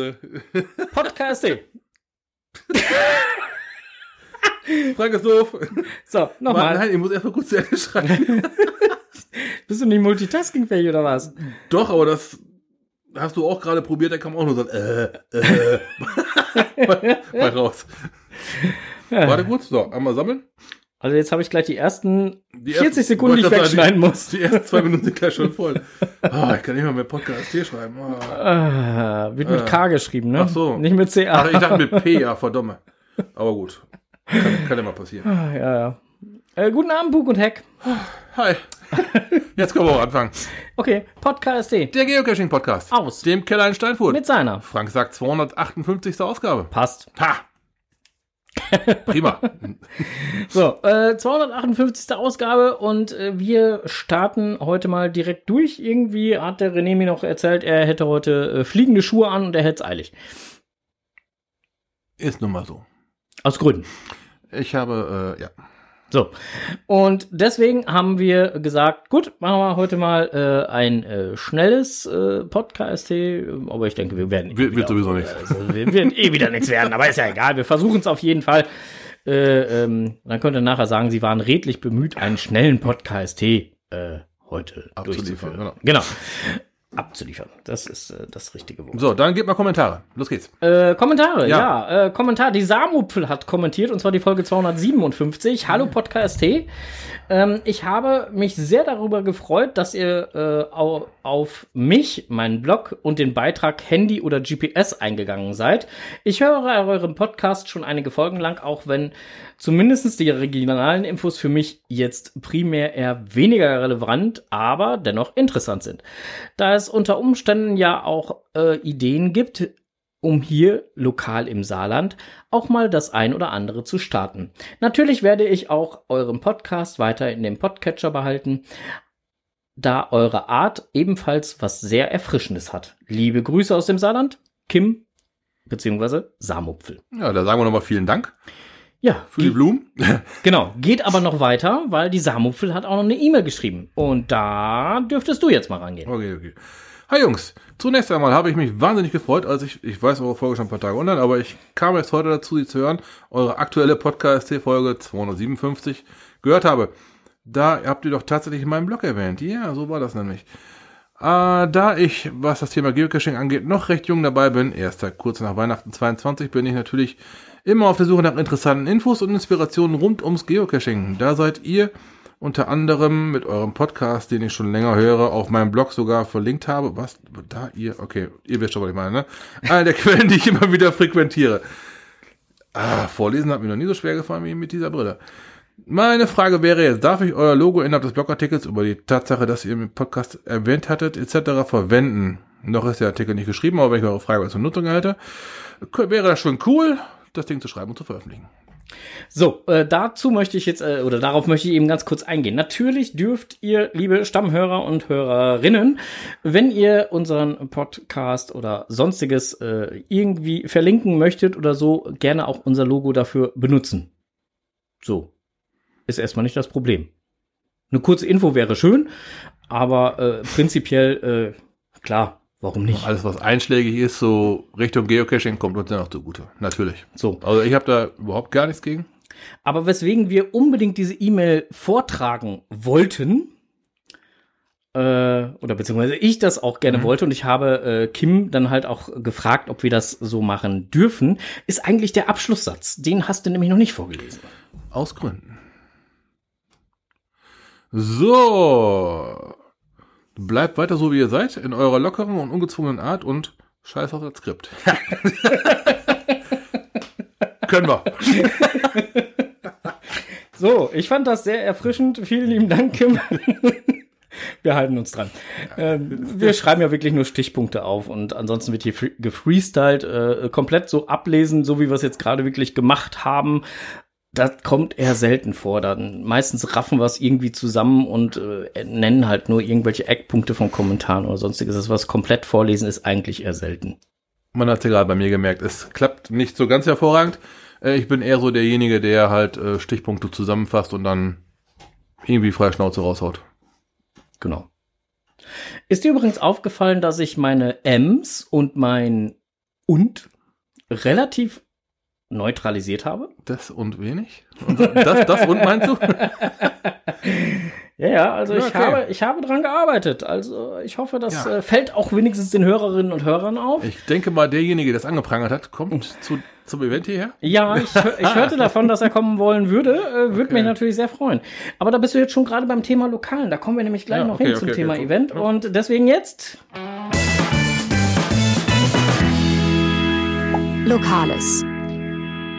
Also, Podcast. Frank ist doof. So, nochmal. nein, ich muss erstmal kurz zu Ende schreiben. Bist du nicht multitaskingfähig oder was? Doch, aber das hast du auch gerade probiert, da kam auch nur so ein äh, äh. bei, bei raus. Warte kurz, so, einmal sammeln. Also jetzt habe ich gleich die ersten Die 40 ersten- Sekunden, die ich wegschneiden muss. Die ersten zwei Minuten sind gleich schon voll. Ah, ich kann nicht mal mehr Podcast hier schreiben. Ah. Ah, wird mit Äh. K geschrieben, ne? Ach so. Nicht mit CA. Ach, ich dachte mit P, ja, verdammt. Aber gut. Kann, kann ja mal passieren. Ah, ja, ja. Äh, guten Abend, Bug und Heck. Hi. Jetzt können wir auch anfangen. Okay, Podcast Der Geocaching-Podcast. Aus. Dem Keller in Steinfurt. mit seiner. Frank sagt 258. Ausgabe. Passt. Ha! Prima. So, äh, 258. Ausgabe und äh, wir starten heute mal direkt durch. Irgendwie hat der René mir noch erzählt, er hätte heute äh, fliegende Schuhe an und er hätte es eilig. Ist nun mal so. Aus Gründen. Ich habe, äh, ja. So. Und deswegen haben wir gesagt, gut, machen wir heute mal äh, ein äh, schnelles äh, Podcast. Aber ich denke, wir werden. eh Wird- sowieso nichts. Also, wir werden eh wieder nichts werden, aber ist ja egal. Wir versuchen es auf jeden Fall. Äh, ähm, dann könnt ihr nachher sagen, sie waren redlich bemüht, einen schnellen Podcast äh, heute Abzuliefern, durchzuführen. genau. Genau. Abzuliefern. Das ist äh, das richtige Wort. So, dann gebt mal Kommentare. Los geht's. Äh, Kommentare, ja. Ja. äh, Kommentar. Die Samupfel hat kommentiert, und zwar die Folge 257. Hallo Podcast T. Ähm, ich habe mich sehr darüber gefreut, dass ihr äh, au auf mich, meinen Blog und den Beitrag Handy oder GPS eingegangen seid. Ich höre euren Podcast schon einige Folgen lang, auch wenn zumindest die regionalen Infos für mich jetzt primär eher weniger relevant, aber dennoch interessant sind. Da es unter Umständen ja auch äh, Ideen gibt, um hier lokal im Saarland auch mal das ein oder andere zu starten. Natürlich werde ich auch euren Podcast weiter in dem Podcatcher behalten, da eure Art ebenfalls was sehr Erfrischendes hat. Liebe Grüße aus dem Saarland, Kim bzw. Samupfel. Ja, da sagen wir nochmal vielen Dank Ja, für die Blumen. genau. Geht aber noch weiter, weil die Samupfel hat auch noch eine E-Mail geschrieben. Und da dürftest du jetzt mal rangehen. Okay, okay. Hi Jungs, zunächst einmal habe ich mich wahnsinnig gefreut, als ich, ich weiß, eure Folge schon ein paar Tage online, aber ich kam jetzt heute dazu, sie zu hören, eure aktuelle Podcast-Folge 257 gehört habe. Da habt ihr doch tatsächlich in meinem Blog erwähnt. Ja, so war das nämlich. Äh, da ich, was das Thema Geocaching angeht, noch recht jung dabei bin, erst kurz nach Weihnachten 22, bin ich natürlich immer auf der Suche nach interessanten Infos und Inspirationen rund ums Geocaching. Da seid ihr unter anderem mit eurem Podcast, den ich schon länger höre, auf meinem Blog sogar verlinkt habe. Was? Da ihr? Okay, ihr wisst schon, was ich meine, ne? Eine der Quellen, die ich immer wieder frequentiere. Ah, vorlesen hat mir noch nie so schwer gefallen wie mit dieser Brille. Meine Frage wäre jetzt, darf ich euer Logo innerhalb des Blogartikels über die Tatsache, dass ihr im Podcast erwähnt hattet, etc. verwenden? Noch ist der Artikel nicht geschrieben, aber wenn ich eure Frage zur Nutzung halte, wäre das schon cool, das Ding zu schreiben und zu veröffentlichen. So, äh, dazu möchte ich jetzt, äh, oder darauf möchte ich eben ganz kurz eingehen. Natürlich dürft ihr, liebe Stammhörer und Hörerinnen, wenn ihr unseren Podcast oder sonstiges äh, irgendwie verlinken möchtet oder so, gerne auch unser Logo dafür benutzen. So. Ist erstmal nicht das Problem. Eine kurze Info wäre schön, aber äh, prinzipiell, äh, klar, warum nicht? Alles, was einschlägig ist, so Richtung Geocaching, kommt uns dann auch zugute. Natürlich. So. Also ich habe da überhaupt gar nichts gegen. Aber weswegen wir unbedingt diese E-Mail vortragen wollten, äh, oder beziehungsweise ich das auch gerne wollte und ich habe äh, Kim dann halt auch gefragt, ob wir das so machen dürfen, ist eigentlich der Abschlusssatz. Den hast du nämlich noch nicht vorgelesen. Aus Gründen. So. Bleibt weiter so, wie ihr seid, in eurer lockeren und ungezwungenen Art und scheiß auf das Skript. Können wir. So, ich fand das sehr erfrischend. Vielen lieben Dank, Kim. Wir halten uns dran. Ähm, wir schreiben ja wirklich nur Stichpunkte auf und ansonsten wird hier free- gefreestylt, äh, komplett so ablesen, so wie wir es jetzt gerade wirklich gemacht haben. Das kommt eher selten vor. Dann meistens raffen wir es irgendwie zusammen und äh, nennen halt nur irgendwelche Eckpunkte von Kommentaren oder sonstiges. Das was komplett vorlesen ist eigentlich eher selten. Man hat ja gerade bei mir gemerkt, es klappt nicht so ganz hervorragend. Äh, Ich bin eher so derjenige, der halt äh, Stichpunkte zusammenfasst und dann irgendwie freie Schnauze raushaut. Genau. Ist dir übrigens aufgefallen, dass ich meine M's und mein und relativ neutralisiert habe. Das und wenig? Und das, das und meinst du? Ja, ja, also Ja, ich, okay. habe, ich habe dran gearbeitet. Also ich hoffe, das Ja. äh, fällt auch wenigstens den Hörerinnen und Hörern auf. Ich denke mal, derjenige, der das angeprangert hat, kommt zu, zum Event hierher. Ja, ich, ich hörte davon, dass er kommen wollen würde. Äh, würde Okay. mich natürlich sehr freuen. Aber da bist du jetzt schon gerade beim Thema Lokalen. Da kommen wir nämlich gleich Ja, noch okay, hin zum okay, Thema okay. Event. Und deswegen jetzt Lokales.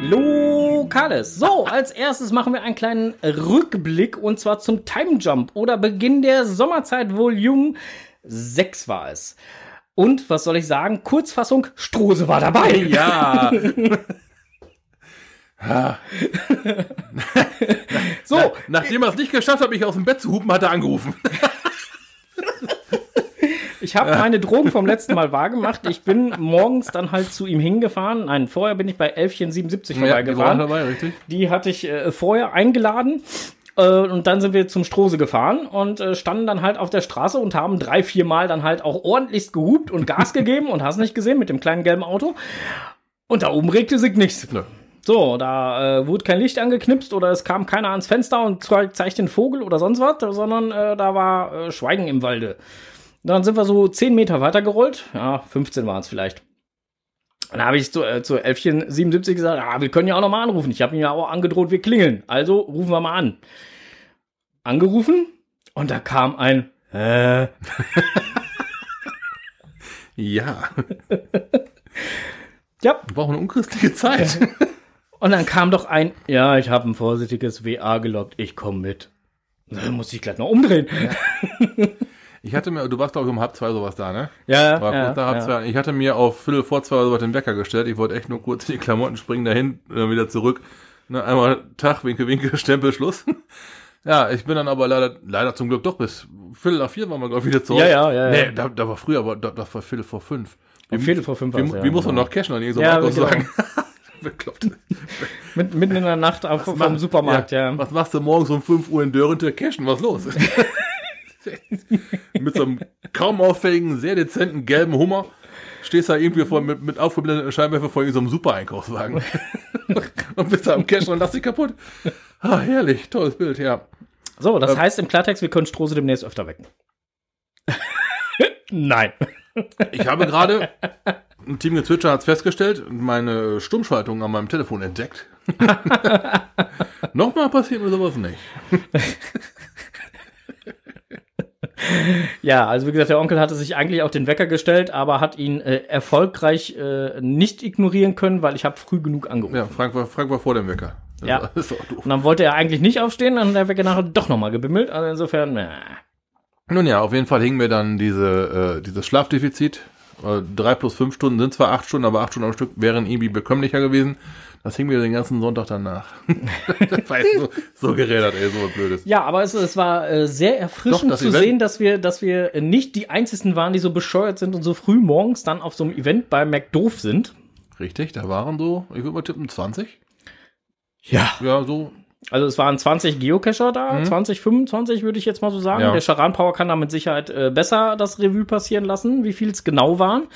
Lokales. So, als erstes machen wir einen kleinen Rückblick und zwar zum Time Jump oder Beginn der Sommerzeit Volume 6 war es. Und was soll ich sagen? Kurzfassung, Strose war dabei. Ja. So, Nachdem er es nicht geschafft hat, mich aus dem Bett zu hupen, hat er angerufen. ich habe meine Drogen vom letzten Mal wahrgemacht. Ich bin morgens dann halt zu ihm hingefahren. Nein, vorher bin ich bei 1177 die waren vorbeigefahren. dabei, richtig? Die hatte ich äh, vorher eingeladen. Äh, und dann sind wir zum Strose gefahren und äh, standen dann halt auf der Straße und haben drei, vier Mal dann halt auch ordentlichst gehupt und Gas gegeben und hast nicht gesehen mit dem kleinen gelben Auto. Und da oben regte sich nichts. Nö. So, da äh, wurde kein Licht angeknipst oder es kam keiner ans Fenster und zei- zeigt den Vogel oder sonst was, sondern äh, da war äh, Schweigen im Walde. Dann sind wir so 10 Meter weiter gerollt. Ja, 15 waren es vielleicht. Und dann habe ich zu, äh, zu 1177 gesagt, ah, wir können ja auch noch mal anrufen. Ich habe ihm ja auch angedroht, wir klingeln. Also rufen wir mal an. Angerufen und da kam ein äh, Ja. ja, Wir brauchen eine unchristliche Zeit. und dann kam doch ein, ja, ich habe ein vorsichtiges WA gelockt, ich komme mit. Dann musste ich gleich noch umdrehen. Ich hatte mir, du warst glaube ich um halb zwei sowas da, ne? Ja, War ja, halb ja. zwei. Ich hatte mir auf Viertel vor zwei sowas den Wecker gestellt. Ich wollte echt nur kurz in die Klamotten springen, dahin, dann wieder zurück. Ne, einmal Tag, Winke, Winke, Stempel, Schluss. Ja, ich bin dann aber leider, leider zum Glück doch bis Viertel nach vier waren wir, glaube ich, wieder zurück. Ja, ja, ja, ja. Nee, da, da war früher, aber da, das war Viertel vor fünf. Ja, Viertel vor fünf Wie, war's, ja, wie muss man genau. noch cashen irgendwie so Ja, genau. sagen? Bekloppt. Mit, mitten in der Nacht auf, vom Supermarkt, ja. Was machst du morgens um 5 Uhr in Dörrente cashen? Was los? mit so einem kaum auffälligen, sehr dezenten gelben Hummer stehst da irgendwie vor, mit, mit aufgeblendeten Scheinwerfer vor so einem Super-Einkaufswagen. und bist da am Cashen und lass dich kaputt. Ah, herrlich, tolles Bild, ja. So, das heißt im Klartext, wir können Strose demnächst öfter wecken. Nein. Ich habe gerade, ein Team Gezwitscher hat es festgestellt, meine Stummschaltung an meinem Telefon entdeckt. Nochmal passiert mir sowas nicht. Ja, also wie gesagt, der Onkel hatte sich eigentlich auch den Wecker gestellt, aber hat ihn äh, erfolgreich äh, nicht ignorieren können, weil ich habe früh genug angerufen. Ja, Frank war, Frank war vor dem Wecker. Das Ja. war- doof. Und dann wollte er eigentlich nicht aufstehen, dann hat der Wecker nachher doch nochmal gebimmelt. Also insofern, äh, Nun ja, auf jeden Fall hing mir dann diese, äh, dieses Schlafdefizit. Äh, drei plus fünf Stunden sind zwar acht Stunden, aber acht Stunden am Stück wären irgendwie bekömmlicher gewesen. Das hing mir den ganzen Sonntag danach. das war jetzt so, so gerädert, ey, so was Blödes. Ja, aber es, es war äh, sehr erfrischend Doch, zu Event- sehen, dass wir, dass wir nicht die einzigen waren, die so bescheuert sind und so früh morgens dann auf so einem Event bei McDoof sind. Richtig, da waren so, ich würde mal tippen, 20. Ja. Ja, so. Also es waren 20 Geocacher da, 20, 25 würde ich jetzt mal so sagen. Mhm. Ja. Der Charan Power kann da mit Sicherheit äh, besser das Revue passieren lassen, wie viel es genau waren.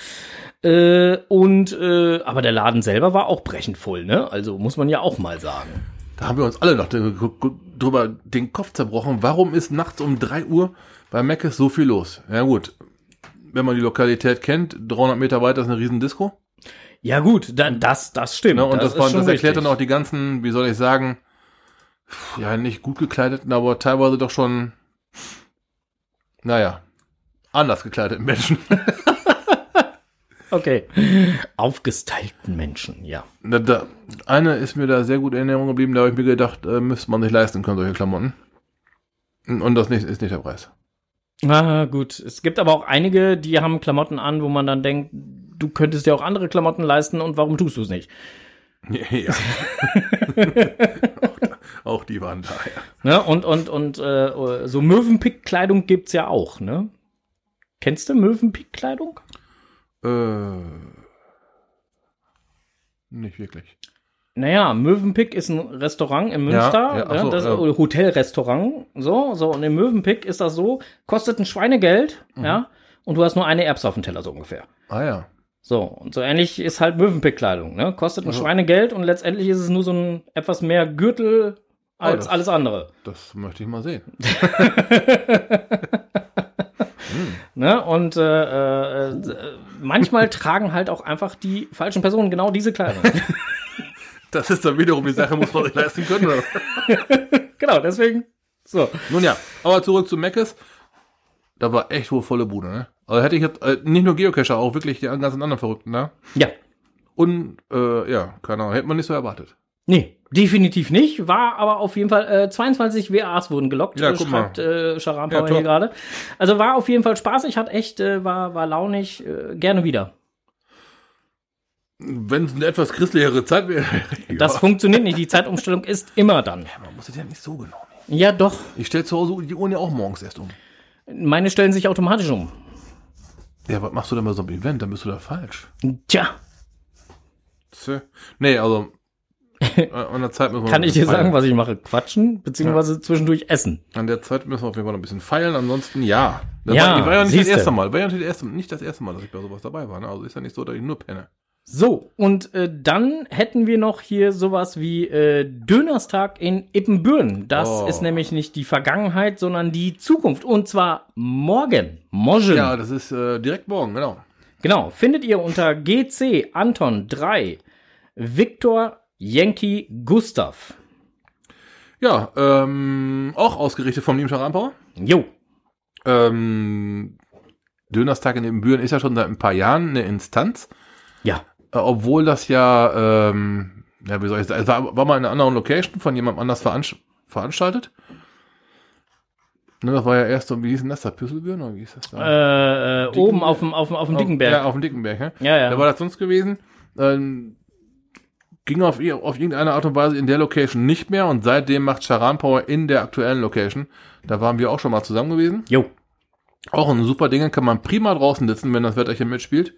Äh, und äh, aber der Laden selber war auch brechend voll, ne? Also muss man ja auch mal sagen. Da haben wir uns alle noch drüber den Kopf zerbrochen. Warum ist nachts um 3 Uhr bei Meckes so viel los? Ja gut, wenn man die Lokalität kennt, 300 Meter weiter ist eine riesen Disco. Ja gut, da, das das stimmt. Ne, und das, ist war, das erklärt richtig. dann auch die ganzen, wie soll ich sagen, ja, nicht gut gekleideten, aber teilweise doch schon, naja, anders gekleideten Menschen. Okay. Aufgestylten Menschen, ja. Da, da, eine ist mir da sehr gut in Erinnerung geblieben, da habe ich mir gedacht, äh, müsste man sich leisten können, solche Klamotten. Und das ist nicht der Preis. Ah, gut. Es gibt aber auch einige, die haben Klamotten an, wo man dann denkt, du könntest dir auch andere Klamotten leisten und warum tust du es nicht? Ja. auch, die waren da, ja. Ne? Und, und, und äh, so Möwenpick-Kleidung gibt's ja auch, ne? Kennst du Möwenpick-Kleidung? Äh, nicht wirklich. Naja, Möwenpick ist ein Restaurant in Ja, Münster, ja, ne? so, das ja. Hotelrestaurant, so, so, und im Möwenpick ist das so, kostet ein Schweinegeld, Mhm. ja, und du hast nur eine Erbse auf dem Teller, so ungefähr. Ah ja. So, und so ähnlich ist halt Möwenpick-Kleidung, ne? Kostet ein Schweinegeld und letztendlich ist es nur so ein etwas mehr Gürtel als das- alles andere. Das möchte ich mal sehen. Ne? Und äh, äh, manchmal tragen halt auch einfach die falschen Personen genau diese Kleidung. Das ist dann wiederum die Sache, muss man sich leisten können. Genau, deswegen. So. Nun ja, aber zurück zu Meckes. Da war echt wohl volle Bude, ne? Also hätte ich jetzt, äh, nicht nur Geocacher, auch wirklich die ganzen anderen Verrückten da. Ja. Und, äh, ja, keine Ahnung, hätte man nicht so erwartet. Nee, definitiv nicht. War aber auf jeden Fall, äh, 22 WAs wurden gelockt, Ja, äh, guck mal. schreibt äh, Scharampauer Ja, hier gerade. Also war auf jeden Fall spaßig, hat echt, äh, war, war launig, äh, gerne wieder. Wenn es eine etwas christlichere Zeit wäre. Das funktioniert nicht, die Zeitumstellung ist immer dann. Man muss es ja nicht so genau nehmen. Ja, doch. Ich stelle zu Hause die Uhren ja auch morgens erst um. Meine stellen sich automatisch um. Ja, was machst du denn bei so einem Event? Dann bist du da falsch. Tja, Tja. Nee, also, äh, an der Zeit müssen wir kann ich dir bisschen sagen, feilen. was ich mache? Quatschen, beziehungsweise zwischendurch essen. An der Zeit müssen wir auf jeden Fall noch ein bisschen feilen, ansonsten ja. Das Ja, war, war ja nicht das erste Mal. War ja nicht das erste, nicht das erste Mal, dass ich bei sowas dabei war. Ne? Also ist ja nicht so, dass ich nur penne. So, und äh, dann hätten wir noch hier sowas wie äh, Dönerstag in Ippenbüren. Das Oh. ist nämlich nicht die Vergangenheit, sondern die Zukunft. Und zwar morgen. Morgen. Ja, das ist äh, direkt morgen, genau. Genau. Findet ihr unter GC Anton 3 Victor Yankee Gustav. Ja, ähm, auch ausgerichtet vom lieben Scharampauer. Jo. Ähm, Dönerstag in den Büren ist ja schon seit ein paar Jahren eine Instanz. Ja. Äh, obwohl das ja, ähm, ja, wie soll ich sagen, es war, war mal in einer anderen Location von jemandem anders veranst veranstaltet. Ne, das war ja erst so, wie hieß denn das da? Püsselbüren oder wie hieß das da? Äh, äh, oben auf dem, auf dem, auf dem dicken Ja, Berg. auf dem Dickenberg, ja. Ja, ja. Da war das sonst gewesen. Ähm, ging auf, auf irgendeine Art und Weise in der Location nicht mehr und seitdem macht Charan Power in der aktuellen Location. Da waren wir auch schon mal zusammen gewesen. Jo. Auch ein super Ding, kann man prima draußen sitzen, wenn das Wetterchen mitspielt.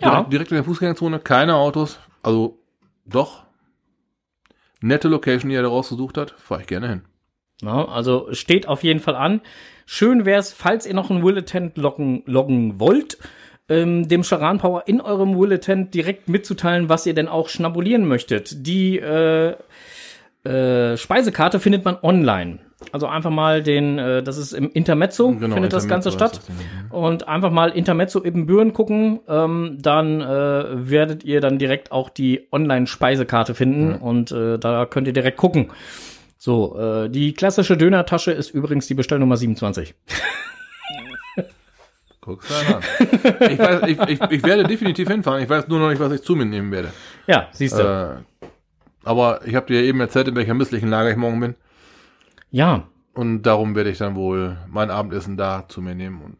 Ja. Direkt, direkt in der Fußgängerzone, keine Autos. Also, doch. Nette Location, die er da rausgesucht hat. Fahre ich gerne hin. Ja, also steht auf jeden Fall an. Schön wäre es, falls ihr noch einen Will-Attent loggen, loggen wollt, ähm, dem Charan Power in eurem Will-Attent direkt mitzuteilen, was ihr denn auch schnabulieren möchtet. Die äh, äh, Speisekarte findet man online. Also einfach mal den, äh, das ist im Intermezzo, findet das Ganze Intermezzo statt. das Ding. Und einfach mal Intermezzo Ibbenbüren gucken, ähm, dann äh, werdet ihr dann direkt auch die Online-Speisekarte finden und äh, da könnt ihr direkt gucken. So, äh, die klassische Dönertasche ist übrigens die Bestellnummer 27. Guck's an. ich, weiß, ich, ich, ich werde definitiv hinfahren. Ich weiß nur noch nicht, was ich zu mir nehmen werde. Ja, siehst du. Äh, aber ich habe dir eben erzählt, in welcher misslichen Lage ich morgen bin. ja, Und darum werde ich dann wohl mein Abendessen da zu mir nehmen. Und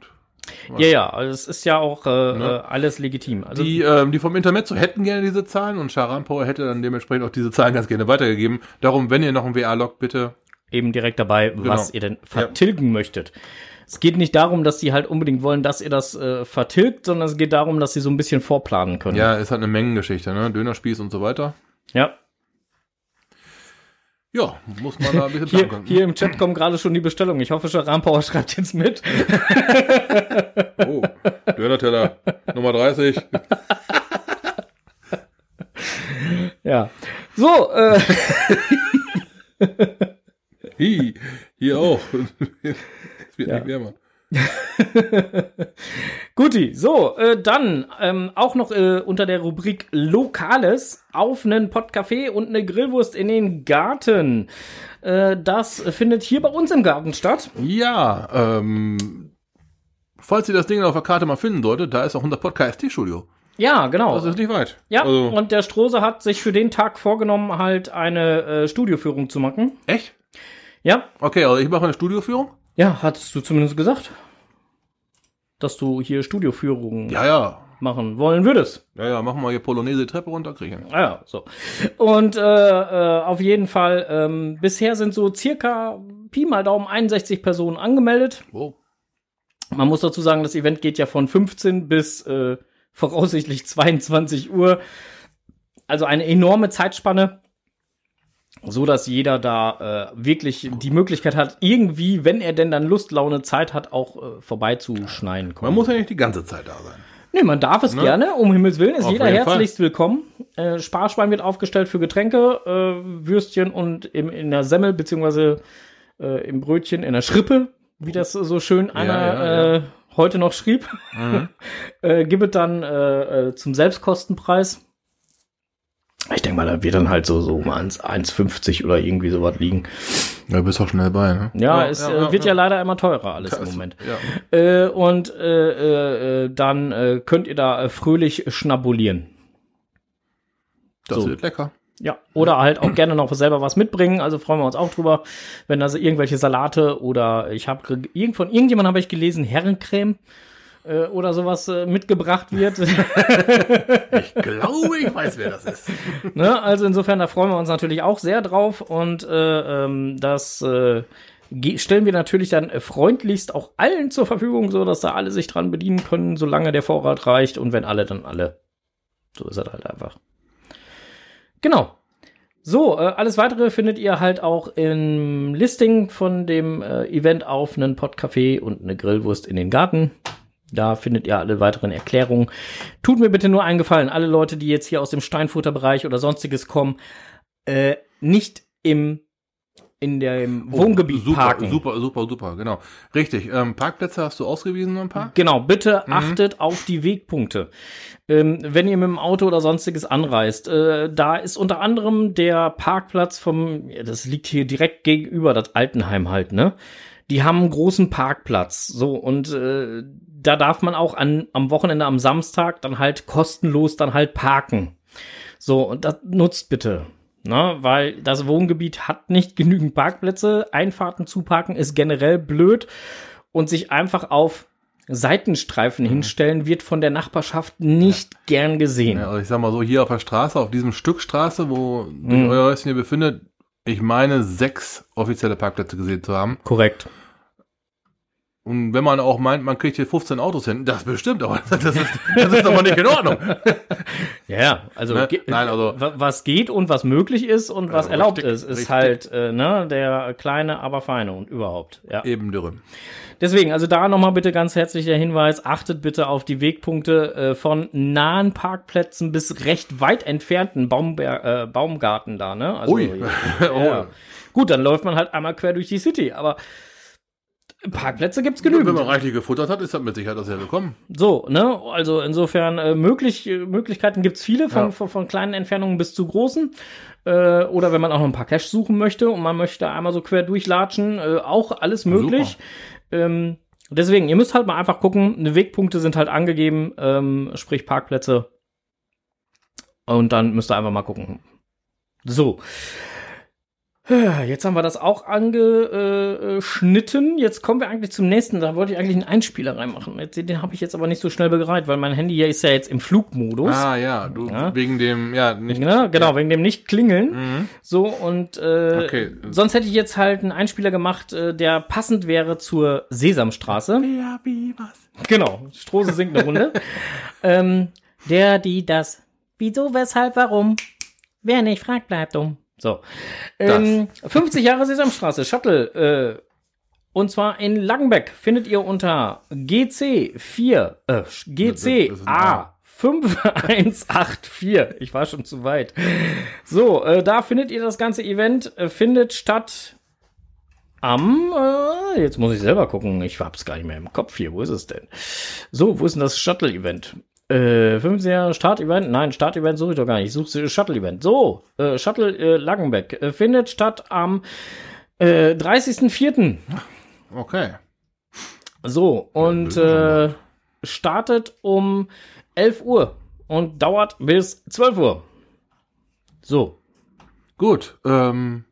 ja, ja, also es ist ja auch äh, äh, alles legitim. Also die, ähm, die vom Intermezzo hätten gerne diese Zahlen und Charan Power hätte dann dementsprechend auch diese Zahlen ganz gerne weitergegeben. Darum, wenn ihr noch ein WA loggt, bitte. eben direkt dabei, Genau. was ihr denn vertilgen möchtet. Es geht nicht darum, dass die halt unbedingt wollen, dass ihr das äh, vertilgt, sondern es geht darum, dass sie so ein bisschen vorplanen können. Ja, ist halt eine Mengengeschichte, ne? Dönerspieß und so weiter. ja. Ja, muss man da ein bisschen Hier, hier im Chat kommen gerade schon die Bestellungen. Ich hoffe, Power schreibt jetzt mit. Oh, Dönerteller Nummer 30. Ja. So, äh, Hi, hier auch. Wird Ja. nicht wärmer. Guti, so, äh, dann ähm, auch noch äh, unter der Rubrik Lokales auf einen Pottcafé und eine Grillwurst in den Garten. Äh, das findet hier bei uns im Garten statt. Ja, ähm, falls ihr das Ding auf der Karte mal finden solltet, da ist auch unser Podcast-Studio. Ja, genau. Das ist nicht weit. ja, Also, und der Strose hat sich für den Tag vorgenommen, halt eine äh, Studioführung zu machen. echt? Ja, Okay, also ich mache eine Studioführung. Ja, hattest du zumindest gesagt, dass du hier Studioführungen Ja, ja. machen wollen würdest. Ja, ja, machen wir hier Polonaise Treppe runter, kriegen. Ah ja, so. Und äh, äh, auf jeden Fall, ähm, bisher sind so circa Pi mal Daumen 61 Personen angemeldet. Oh. Man muss dazu sagen, das Event geht ja von 15 bis äh, voraussichtlich 22 Uhr. Also eine enorme Zeitspanne. So dass jeder da äh, wirklich die Möglichkeit hat, irgendwie, wenn er denn dann Lust, Laune, Zeit hat, auch äh, vorbeizuschneiden. Man muss ja nicht die ganze Zeit da sein. Nee, man darf es gerne, um Himmels Willen, ist Auf jeder herzlichst willkommen. Äh, Sparschwein wird aufgestellt für Getränke, äh, Würstchen und im, in der Semmel, beziehungsweise äh, im Brötchen, in der Schrippe, wie das so schön einer ja, ja. Äh, heute noch schrieb. äh, gibt es dann äh, zum Selbstkostenpreis. Ich denke mal, da wird dann halt so, so um 1 1,50 oder irgendwie sowas liegen. Ja, bist auch schnell bei, ne? Ja, es äh, wird ja, leider immer teurer alles im Das- Moment. Ja. Äh, und äh, äh, äh, dann äh, könnt ihr da fröhlich schnabulieren. Das So. wird lecker. Ja, oder halt auch gerne noch selber was mitbringen. Also freuen wir uns auch drüber, wenn da so irgendwelche Salate oder ich habe irgend von irgendjemandem habe ich gelesen Herrencreme äh, oder sowas äh, mitgebracht wird. Ich glaube, ich weiß, wer das ist. ne? Also insofern da freuen wir uns natürlich auch sehr drauf und äh, ähm, das äh, stellen wir natürlich dann freundlichst auch allen zur Verfügung, so dass da alle sich dran bedienen können, solange der Vorrat reicht und wenn alle dann alle. So ist es halt einfach. Genau. So, äh, alles weitere findet ihr halt auch im Listing von dem äh, Event auf einen Pottcafé und eine Grillwurst in den Garten. Da findet ihr alle weiteren Erklärungen. Tut mir bitte nur einen Gefallen, alle Leute, die jetzt hier aus dem Steinfurter-Bereich oder sonstiges kommen, äh, nicht im in dem Wohngebiet super, parken. Super, super, super, genau. Richtig. Ähm, Parkplätze hast du ausgewiesen, noch ein paar? Genau, bitte achtet auf die Wegpunkte. Ähm, wenn ihr mit dem Auto oder sonstiges anreist, äh, da ist unter anderem der Parkplatz vom, das liegt hier direkt gegenüber, das Altenheim halt, ne? Die haben einen großen Parkplatz, so, und äh, da darf man auch an, am Wochenende, am Samstag dann halt kostenlos dann halt parken. So, und das nutzt bitte. Ne, weil das Wohngebiet hat nicht genügend Parkplätze. Einfahrten zu parken ist generell blöd und sich einfach auf Seitenstreifen Mhm. hinstellen wird von der Nachbarschaft nicht gern gesehen. Ja, also ich sag mal so, hier auf der Straße, auf diesem Stück Straße, wo Mhm. euer Häuschen hier befindet, ich meine, sechs offizielle Parkplätze gesehen zu haben. Korrekt. Und wenn man auch meint, man kriegt hier 15 Autos hin, das bestimmt, aber das ist, das ist aber nicht in Ordnung. Ja, also, Ne? Nein, also- wa- was geht und was möglich ist und was Ja, erlaubt richtig, ist, ist richtig. halt äh, ne, der kleine, aber feine und überhaupt. Ja. Eben dürren. Deswegen, also da nochmal bitte ganz herzlich der Hinweis, achtet bitte auf die Wegpunkte äh, von nahen Parkplätzen bis recht weit entfernten Baumber äh, Baumgarten da, ne? Also, Ui. Oh. Ja. Gut, dann läuft man halt einmal quer durch die City, aber Parkplätze gibt's Wenn genügend. man reichlich gefuttert hat, ist das mit Sicherheit auch sehr willkommen. So, ne? Also insofern äh, möglich, äh, Möglichkeiten gibt's viele, von, Ja. von, von kleinen Entfernungen bis zu großen. Äh, oder wenn man auch noch ein paar Cash suchen möchte und man möchte einmal so quer durchlatschen, äh, auch alles möglich. Ähm, deswegen, ihr müsst halt mal einfach gucken, ne Wegpunkte sind halt angegeben, ähm, sprich Parkplätze. Und dann müsst ihr einfach mal gucken. So. Jetzt haben wir das auch angeschnitten. Jetzt kommen wir eigentlich zum nächsten. Da wollte ich eigentlich einen Einspieler reinmachen. Jetzt- Den habe ich jetzt aber nicht so schnell bereit, weil mein Handy hier ist ja jetzt im Flugmodus. Ah ja, du Ja. wegen dem, ja, nicht. Genau, genau, wegen dem Nicht-Klingeln. Mhm. So, und äh, Okay. sonst hätte ich jetzt halt einen Einspieler gemacht, äh, der passend wäre zur Sesamstraße. Ja, wie, was? Genau, Strose singt eine Runde. ähm, der, die, das. Wieso, weshalb, warum? Wer nicht fragt, bleibt dumm. So. Ähm, 50 Jahre Sesamstraße, Shuttle. Äh, und zwar in Langenbeck findet ihr unter GC4, äh, GCA. 5184. Ich war schon zu weit. So, äh, da findet ihr das ganze Event. Äh, findet statt am, äh, jetzt muss ich selber gucken. Ich hab's gar nicht mehr im Kopf hier. Wo ist es denn? So, wo ist denn das Shuttle-Event? Äh, 15 Jahre Start-Event? Nein, Start-Event suche ich doch gar nicht. Ich suche Shuttle-Event. So, äh, Shuttle äh, Langenbeck äh, findet statt am äh, 30.04. Okay. So, und äh, startet um 11 Uhr und dauert bis 12 Uhr. So, Gut. Ähm,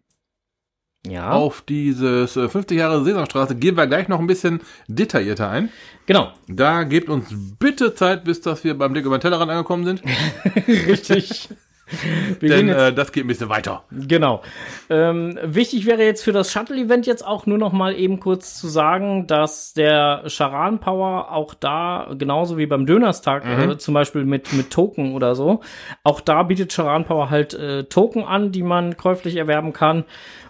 ja, Auf dieses äh, 50 Jahre Sesamstraße gehen wir gleich noch ein bisschen detaillierter ein. genau, Da gebt uns bitte Zeit, bis dass wir beim Blick über den Tellerrand angekommen sind. richtig. Wir Denn gehen jetzt, äh, das geht ein bisschen weiter. genau. Ähm, wichtig wäre jetzt für das Shuttle-Event jetzt auch nur noch mal eben kurz zu sagen, dass der Charan Power auch da, genauso wie beim Dönerstag, äh, zum Beispiel mit, mit Token oder so, auch da bietet Charan Power halt äh, Token an, die man käuflich erwerben kann.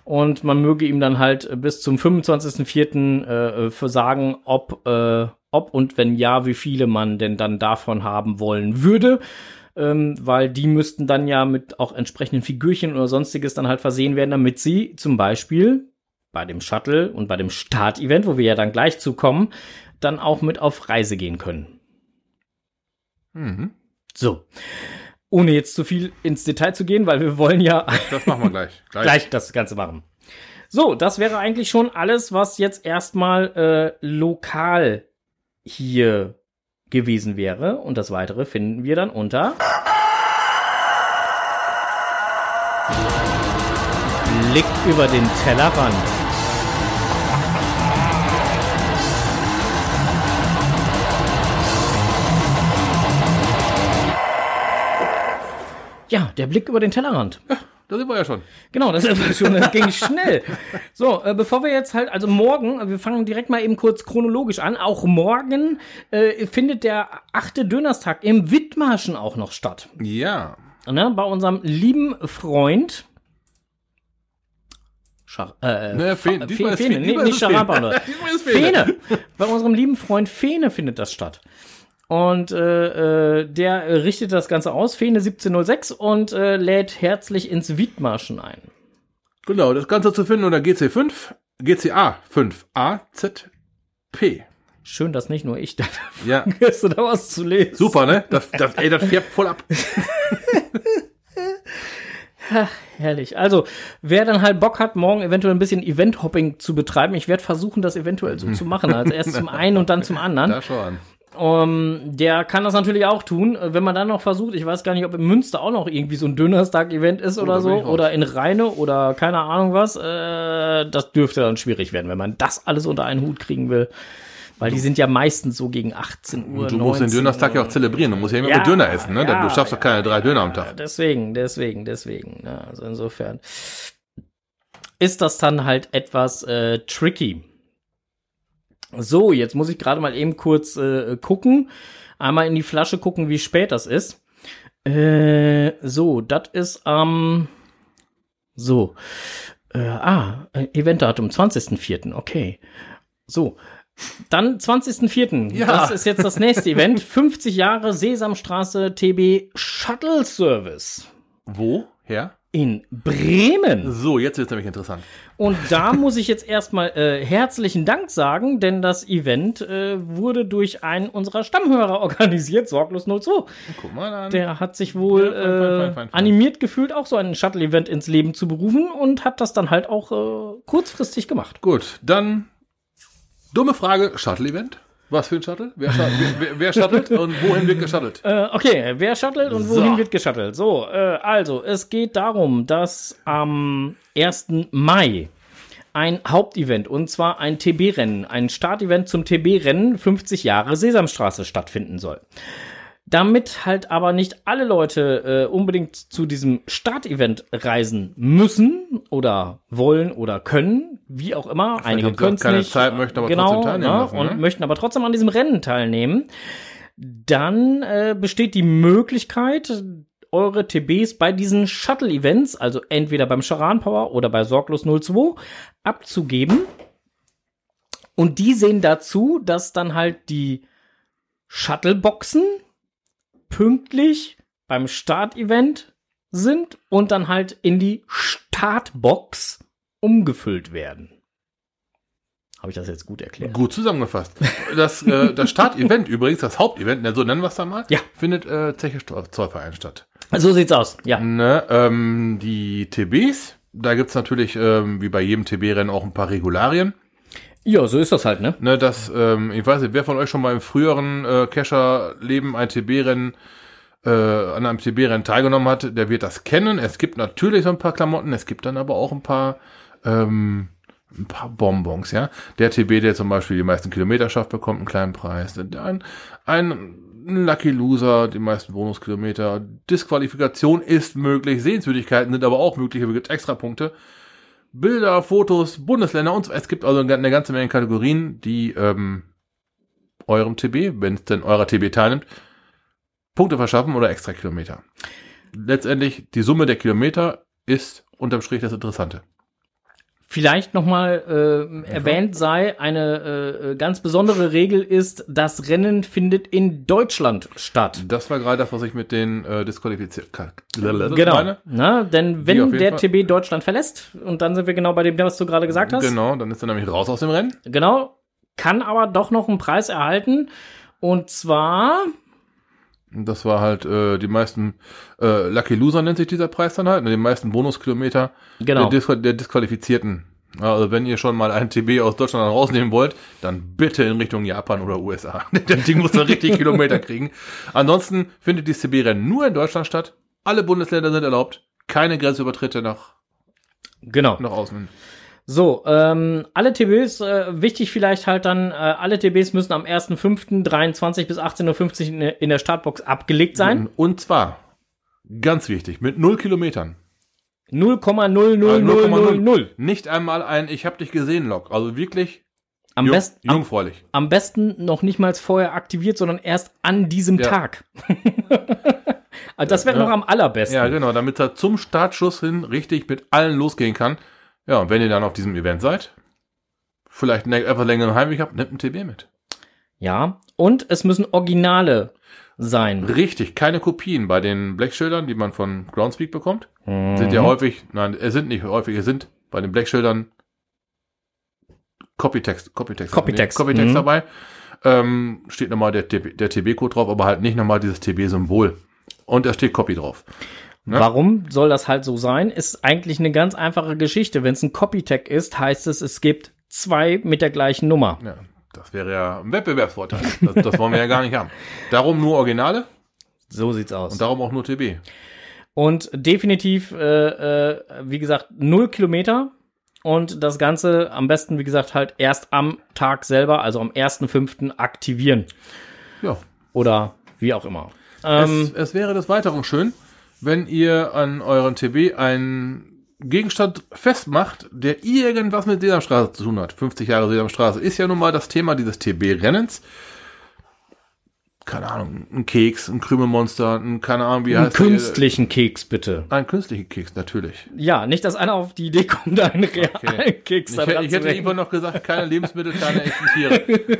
Und man möge ihm dann halt bis zum 25.04. Äh, für sagen, ob, äh, ob und wenn ja, wie viele man denn dann davon haben wollen würde ähm, weil die müssten dann ja mit auch entsprechenden Figürchen oder sonstiges dann halt versehen werden, damit sie zum Beispiel bei dem Shuttle und bei dem Start-Event, wo wir ja dann gleich zukommen, dann auch mit auf Reise gehen können. Mhm. So. Ohne jetzt zu viel ins Detail zu gehen, weil wir wollen ja Das machen wir gleich. gleich das Ganze machen. So, das wäre eigentlich schon alles, was jetzt erstmal äh, lokal hier gewesen wäre. Und das weitere finden wir dann unter Blick über den Tellerrand. Ja, der Blick über den Tellerrand. Da sind wir ja schon. Genau, das ist schon, das ging schnell. So, äh, bevor wir jetzt halt, also morgen, wir fangen direkt mal eben kurz chronologisch an. Auch morgen äh, findet der achte Dönerstag im Wittmarschen auch noch statt. Ja. Ne, bei unserem lieben Freund. Schar äh, Ne, Fa- Fe- diesmal ist Fene, Fe- nee, nicht ist es Fene. Scharapa, oder? Diesmal ist Fene. Fene. Bei unserem lieben Freund Fene findet das statt. Und äh, äh, der äh, richtet das Ganze aus, Fene 1706, und äh, lädt herzlich ins Wittmarschen ein. Genau, das Ganze zu finden unter GC5, GCA 5, AZP. Schön, dass nicht nur ich da Ja. vergesse, da was zu lesen. Super, ne? Das, das, ey, das färbt voll ab. Herrlich. Also, wer dann halt Bock hat, morgen eventuell ein bisschen Event-Hopping zu betreiben, ich werde versuchen, das eventuell so zu machen. Also erst zum einen und dann zum anderen. Da schau an. Um, der kann das natürlich auch tun. Wenn man dann noch versucht, ich weiß gar nicht, ob in Münster auch noch irgendwie so ein Dönerstag-Event ist oder da bin so, oder in Rheine oder keine Ahnung was, äh, das dürfte dann schwierig werden, wenn man das alles unter einen Hut kriegen will. Weil die sind ja meistens so gegen 18 Uhr. Du musst den 19 Dönerstag ja auch zelebrieren. Du musst ja immer Ja, Döner essen, ne? ja, du schaffst doch keine drei Döner am Tag. deswegen, deswegen, deswegen. Ja, also insofern ist das dann halt etwas äh, tricky. So, jetzt muss ich gerade mal eben kurz äh, gucken. Einmal in die Flasche gucken, wie spät das ist. Äh, so, das ist am. so. Äh, ah, Eventdatum 20.04. Okay. So. Dann 20.04. Ja. Das ist jetzt das nächste Event. 50 Jahre Sesamstraße TB Shuttle Service Wo? In Bremen. So, jetzt wird's nämlich interessant. Und da muss ich jetzt erstmal äh, herzlichen Dank sagen, denn das Event äh, wurde durch einen unserer Stammhörer organisiert, Sorglos 02. Guck mal an. Der hat sich wohl Ja, fein, fein, fein, äh, fein. animiert gefühlt, auch so ein Shuttle-Event ins Leben zu berufen und hat das dann halt auch äh, kurzfristig gemacht. Gut, dann dumme Frage, Shuttle-Event? Was für ein Shuttle? Wer, wer, wer, shuttelt und wohin wird geshuttelt? Äh, okay, wer shuttelt und So. wohin wird geshuttelt? So, äh, also, es geht darum, dass am 1. Mai ein Hauptevent, und zwar ein TB-Rennen, ein Startevent zum TB-Rennen 50 Jahre Sesamstraße stattfinden soll. Damit halt aber nicht alle Leute äh, unbedingt zu diesem Startevent reisen müssen oder wollen oder können, wie auch immer. Einige sie auch können es keine nicht. Zeit, möchten aber genau, trotzdem teilnehmen ne, lassen, und ne? möchten aber trotzdem an diesem Rennen teilnehmen. Dann äh, besteht die Möglichkeit, eure TBs bei diesen Shuttle-Events, also entweder beim Charan Power oder bei Sorglos 02, abzugeben. Und die sehen dazu, dass dann halt die Shuttle-Boxen pünktlich beim Start-Event sind und dann halt in die Startbox umgefüllt werden. Habe ich das jetzt gut erklärt? Gut zusammengefasst. Das, äh, das Startevent übrigens, das Hauptevent, ne, so nennen wir es dann mal, Ja. findet äh, Zeche Zollverein statt. So sieht's aus. Ja. Ne, ähm, die TBs, da gibt's natürlich, ähm, wie bei jedem TB-Rennen, auch ein paar Regularien. Ja, so ist das halt, ne? Ne, das, ähm, ich weiß nicht, wer von euch schon mal im früheren äh, Kescher-Leben ein TB-Rennen äh, an einem TB-Rennen teilgenommen hat, der wird das kennen. Es gibt natürlich so ein paar Klamotten, es gibt dann aber auch ein paar ähm, ein paar Bonbons, ja. Der TB, der zum Beispiel die meisten Kilometer schafft, bekommt einen kleinen Preis. Ein, ein Lucky Loser, die meisten Bonuskilometer. Disqualifikation ist möglich, Sehenswürdigkeiten sind aber auch möglich, es gibt extra Punkte. Bilder, Fotos, Bundesländer und so. Es gibt also eine ganze Menge Kategorien, die ähm, eurem TB, wenn es denn eurer TB teilnimmt, Punkte verschaffen oder extra Kilometer. Letztendlich die Summe der Kilometer ist unterm Strich das Interessante. Vielleicht nochmal äh, erwähnt sei, eine äh, ganz besondere Regel ist, das Rennen findet in Deutschland statt. Das war gerade das, was ich mit den äh, disqualifiziert Genau. meine. Na, denn wenn der Fall. TB Deutschland verlässt, und dann sind wir genau bei dem, was du gerade gesagt hast, Genau, dann ist er nämlich raus aus dem Rennen. genau, kann aber doch noch einen Preis erhalten. Und zwar, Das war halt äh, die meisten äh, Lucky Loser nennt sich dieser Preis dann halt, ne, die meisten Bonuskilometer genau, der, Dis der Disqualifizierten. Also wenn ihr schon mal einen TB aus Deutschland rausnehmen wollt, dann bitte in Richtung Japan oder USA. Der Ding muss dann richtig Kilometer kriegen. Ansonsten findet dieses TB-Rennen nur in Deutschland statt. Alle Bundesländer sind erlaubt. Keine Grenzübertritte nach, genau. nach außen. So, ähm, alle TBs, äh, wichtig vielleicht halt dann, äh, alle TBs müssen am 1.5.23 bis 18.50 Uhr in, der- in der Startbox abgelegt sein. Und zwar, ganz wichtig, mit null Kilometern. 0,00000. Nicht einmal ein Ich hab dich gesehen Log. Also wirklich Am, jung, best, am, jungfräulich. am besten noch nicht mal vorher aktiviert, sondern erst an diesem Ja. Tag. also das wäre Ja. noch am allerbesten. Ja, genau, damit er zum Startschuss hin richtig mit allen losgehen kann. Ja, und wenn ihr dann auf diesem Event seid, vielleicht etwas längeren Heimweg habt, nehmt ein TB mit. Ja, und es müssen Originale sein. Richtig, keine Kopien bei den Blackschildern, die man von Groundspeak bekommt. Mhm. Sind ja häufig, nein, es sind nicht häufig, es sind bei den Blackschildern Copytext, Copytext, Copytext, Copytext mhm. dabei. Ähm, steht nochmal der, TB der TB-Code drauf, aber halt nicht nochmal dieses TB-Symbol. Und da steht Copy drauf. Ne? Warum soll das halt so sein? Ist eigentlich eine ganz einfache Geschichte. Wenn es ein Copytag ist, heißt es, es gibt zwei mit der gleichen Nummer. Ja, das wäre ja ein Wettbewerbsvorteil. Das, das wollen wir ja gar nicht haben. Darum nur Originale So sieht's aus. und darum auch nur TB. Und definitiv, äh, äh, wie gesagt, null Kilometer. Und das Ganze am besten, wie gesagt, halt erst am Tag selber, also am 1.5. aktivieren. Ja. Oder wie auch immer. Ähm, es, es wäre des Weiteren schön, wenn ihr an euren TB einen Gegenstand festmacht, der irgendwas mit Sesamstraße zu tun hat. 50 Jahre Sesamstraße ist ja nun mal das Thema dieses TB-Rennens. Keine Ahnung, ein Keks, ein Krümelmonster, ein, keine Ahnung, wie einen heißt der? künstlichen Keks, bitte. Ein künstlichen Keks, natürlich. Ja, nicht, dass einer auf die Idee kommt, einen realen Keks Ich, da hätte- dran ich hätte lieber noch gesagt, keine Lebensmittel, keine echten Tiere.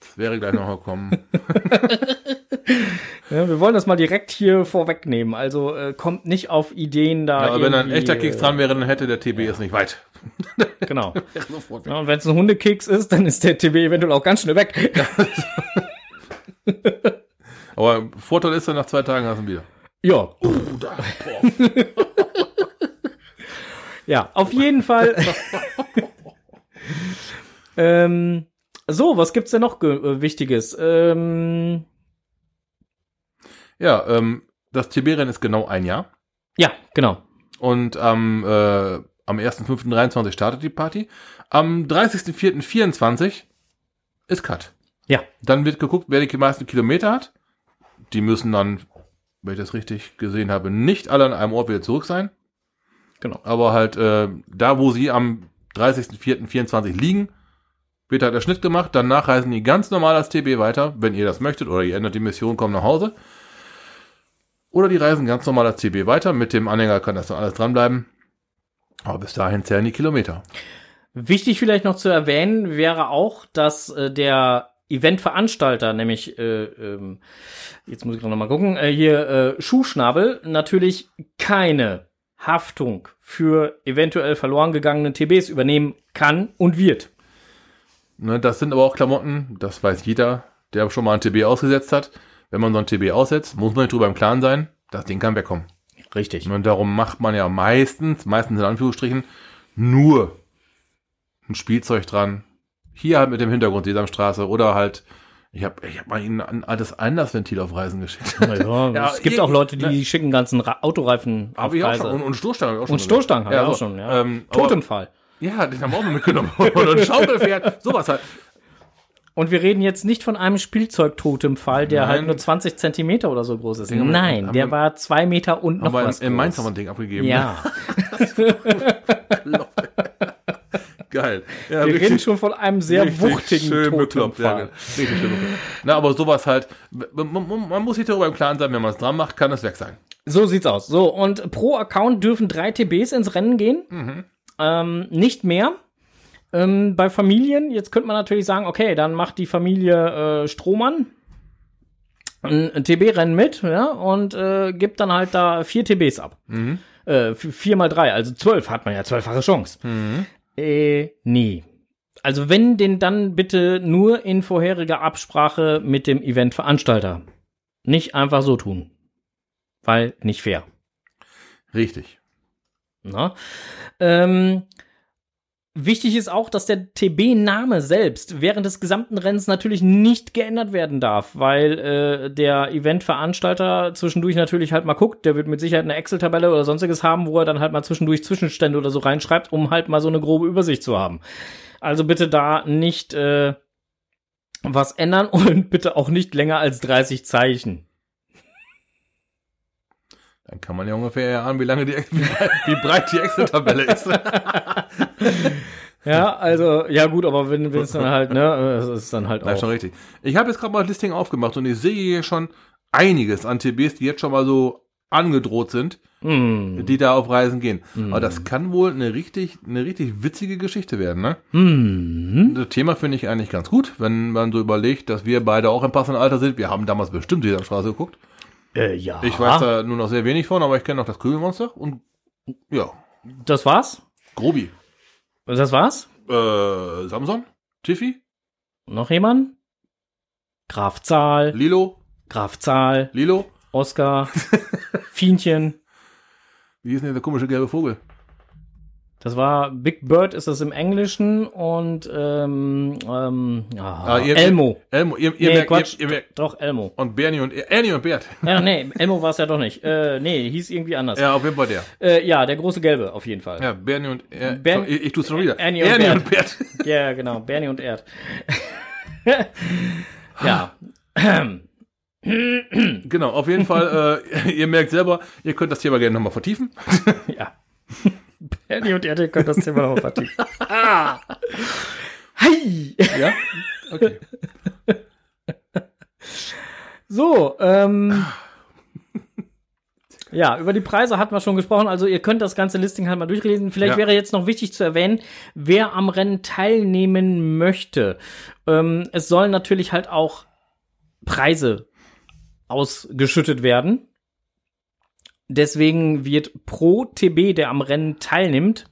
das wäre gleich noch gekommen. Ja, wir wollen das mal direkt hier vorwegnehmen. Also äh, kommt nicht auf Ideen da. Ja, aber wenn ein echter Keks äh, dran wäre, dann hätte der TB es nicht weit. Genau. Ja, und wenn es ein Hundekeks ist, dann ist der TB eventuell auch ganz schnell weg. Aber Vorteil ist dann, nach zwei Tagen hast du ihn wieder. Ja. ja, auf jeden Fall. ähm, so, was gibt's denn noch äh, Wichtiges? Ähm, Ja, ähm, das TB-Rennen ist genau ein Jahr. ja, genau. Und am, äh, am 1.5.23 startet die Party. Am 30.04.24 ist Cut. Ja. Dann wird geguckt, wer die meisten Kilometer hat. Die müssen dann, wenn ich das richtig gesehen habe, nicht alle an einem Ort wieder zurück sein. Genau. Aber halt äh, da, wo sie am 30.04.24 liegen, wird halt der Schnitt gemacht. Danach reisen die ganz normal als TB weiter, wenn ihr das möchtet. Oder ihr ändert die Mission, kommt nach Hause. Oder die reisen ganz normal als TB weiter. Mit dem Anhänger kann das dann alles dranbleiben. Aber bis dahin zählen die Kilometer. Wichtig vielleicht noch zu erwähnen wäre auch, dass äh, der Eventveranstalter, nämlich, äh, ähm, jetzt muss ich noch mal gucken, äh, hier äh, Schuhschnabel, natürlich keine Haftung für eventuell verloren gegangene TBs übernehmen kann und wird. Ne, das sind aber auch Klamotten, das weiß jeder, der schon mal ein TB ausgesetzt hat. Wenn man so ein TB aussetzt, muss man nicht drüber im Klaren sein, das Ding kann wegkommen. Richtig. Und darum macht man ja meistens, meistens in Anführungsstrichen, nur ein Spielzeug dran. Hier halt mit dem Hintergrund Sesamstraße oder halt, ich habe ich hab mal ihnen ein altes Einlassventil auf Reisen geschickt. Ja, Ja, es gibt auch Leute, die ne? schicken ganzen Ra Autoreifen auf Aber ich auch Reise. schon. Und, und Stoßstangen auch schon. Und Stoßstangen Ja, auch schon, ja. Ähm, aber- Totenfall. Ja, den haben wir auch mal mitgenommen. Oder ein Schaukelpferd, sowas halt. Und wir reden jetzt nicht von einem Spielzeugtotemfall, der Nein. halt nur 20 Zentimeter oder so groß ist. Den wir- Nein, der wir- war zwei Meter und noch Aber was in, in Mainz haben wir ein Ding abgegeben. Ja, Geil. Ja, wir reden schon von einem sehr wuchtigen schön bekloppt. Ja, Totemfall. richtig schön bekloppt. Na, aber sowas halt, man, man, man muss sich darüber im Klaren sein, wenn man es dran macht, kann es weg sein. So sieht's aus. So, und pro Account dürfen drei TBs ins Rennen gehen. Mhm. Ähm, nicht mehr. Ähm, bei Familien, jetzt könnte man natürlich sagen, okay, dann macht die Familie äh, Strohmann ein, TB-Rennen mit, ja, und äh, gibt dann halt da vier TBs ab. Mhm. Äh, vier mal drei, also zwölf hat man ja zwölffache Chance. Mhm. Äh, nee. Also wenn, den dann bitte nur in vorheriger Absprache mit dem Eventveranstalter. Nicht einfach so tun. Weil nicht fair. Richtig. Na? Ähm, wichtig ist auch, dass der TB-Name selbst während des gesamten Rennens natürlich nicht geändert werden darf, weil äh, der Eventveranstalter zwischendurch natürlich halt mal guckt, der wird mit Sicherheit eine Excel-Tabelle oder sonstiges haben, wo er dann halt mal zwischendurch Zwischenstände oder so reinschreibt, um halt mal so eine grobe Übersicht zu haben. Also bitte da nicht äh, was ändern und bitte auch nicht länger als 30 Zeichen. Dann kann man ja ungefähr erahnen, wie lange die, wie breit- die Excel-Tabelle ist. Ja, also, ja gut, aber wenn es dann halt, ne, es ist dann halt Das ist auch. schon richtig. Ich habe jetzt gerade mal das Listing aufgemacht und ich sehe hier schon einiges an TBs, die jetzt schon mal so angedroht sind, Hm. die da auf Reisen gehen. Aber das kann wohl eine richtig, eine richtig witzige Geschichte werden, ne? Hm. Das Thema finde ich eigentlich ganz gut, wenn man so überlegt, dass wir beide auch im passenden Alter sind. Wir haben damals bestimmt die Straße geguckt. Äh, ja. Ich weiß da nur noch sehr wenig von, aber ich kenne noch das Kügelmonster und ja, Das war's? Grobi. Das war's? Äh, Samson? Tiffy? Noch jemand? Graf Zahl, Lilo? Graf Zahl, Lilo? Oscar, Fienchen. Wie hieß denn der komische gelbe Vogel? Das war Big Bird ist das im Englischen und ähm, ähm, ah, Ah, ihr- Elmo. Elmo, ihr, ihr, Nee, merkt, Quatsch. ihr, ihr merkt, Doch, Elmo. und Bernie und Ernie und Bert. Ja, nee, Elmo war es ja doch nicht. Äh, nee, hieß irgendwie anders. Ja. Auf jeden Fall der. Äh, ja, der große Gelbe, auf jeden Fall. Ja, Bernie und er, Bern- ich, ich tu's schon wieder. Ernie und Ernie Bert. und Bert. Ja, genau, Bernie und Erd. ja. Genau, auf jeden Fall, äh, ihr merkt selber, ihr könnt das Thema gerne nochmal vertiefen. Ja. Bernie und Erde können das Thema noch vertiefen. ah. Hi! Ja? Okay. So, ähm. Ja, über die Preise hatten wir schon gesprochen. Also ihr könnt das ganze Listing halt mal durchlesen. Vielleicht Ja. wäre jetzt noch wichtig zu erwähnen, wer am Rennen teilnehmen möchte. Ähm, es sollen natürlich halt auch Preise ausgeschüttet werden. Deswegen wird pro TB, der am Rennen teilnimmt,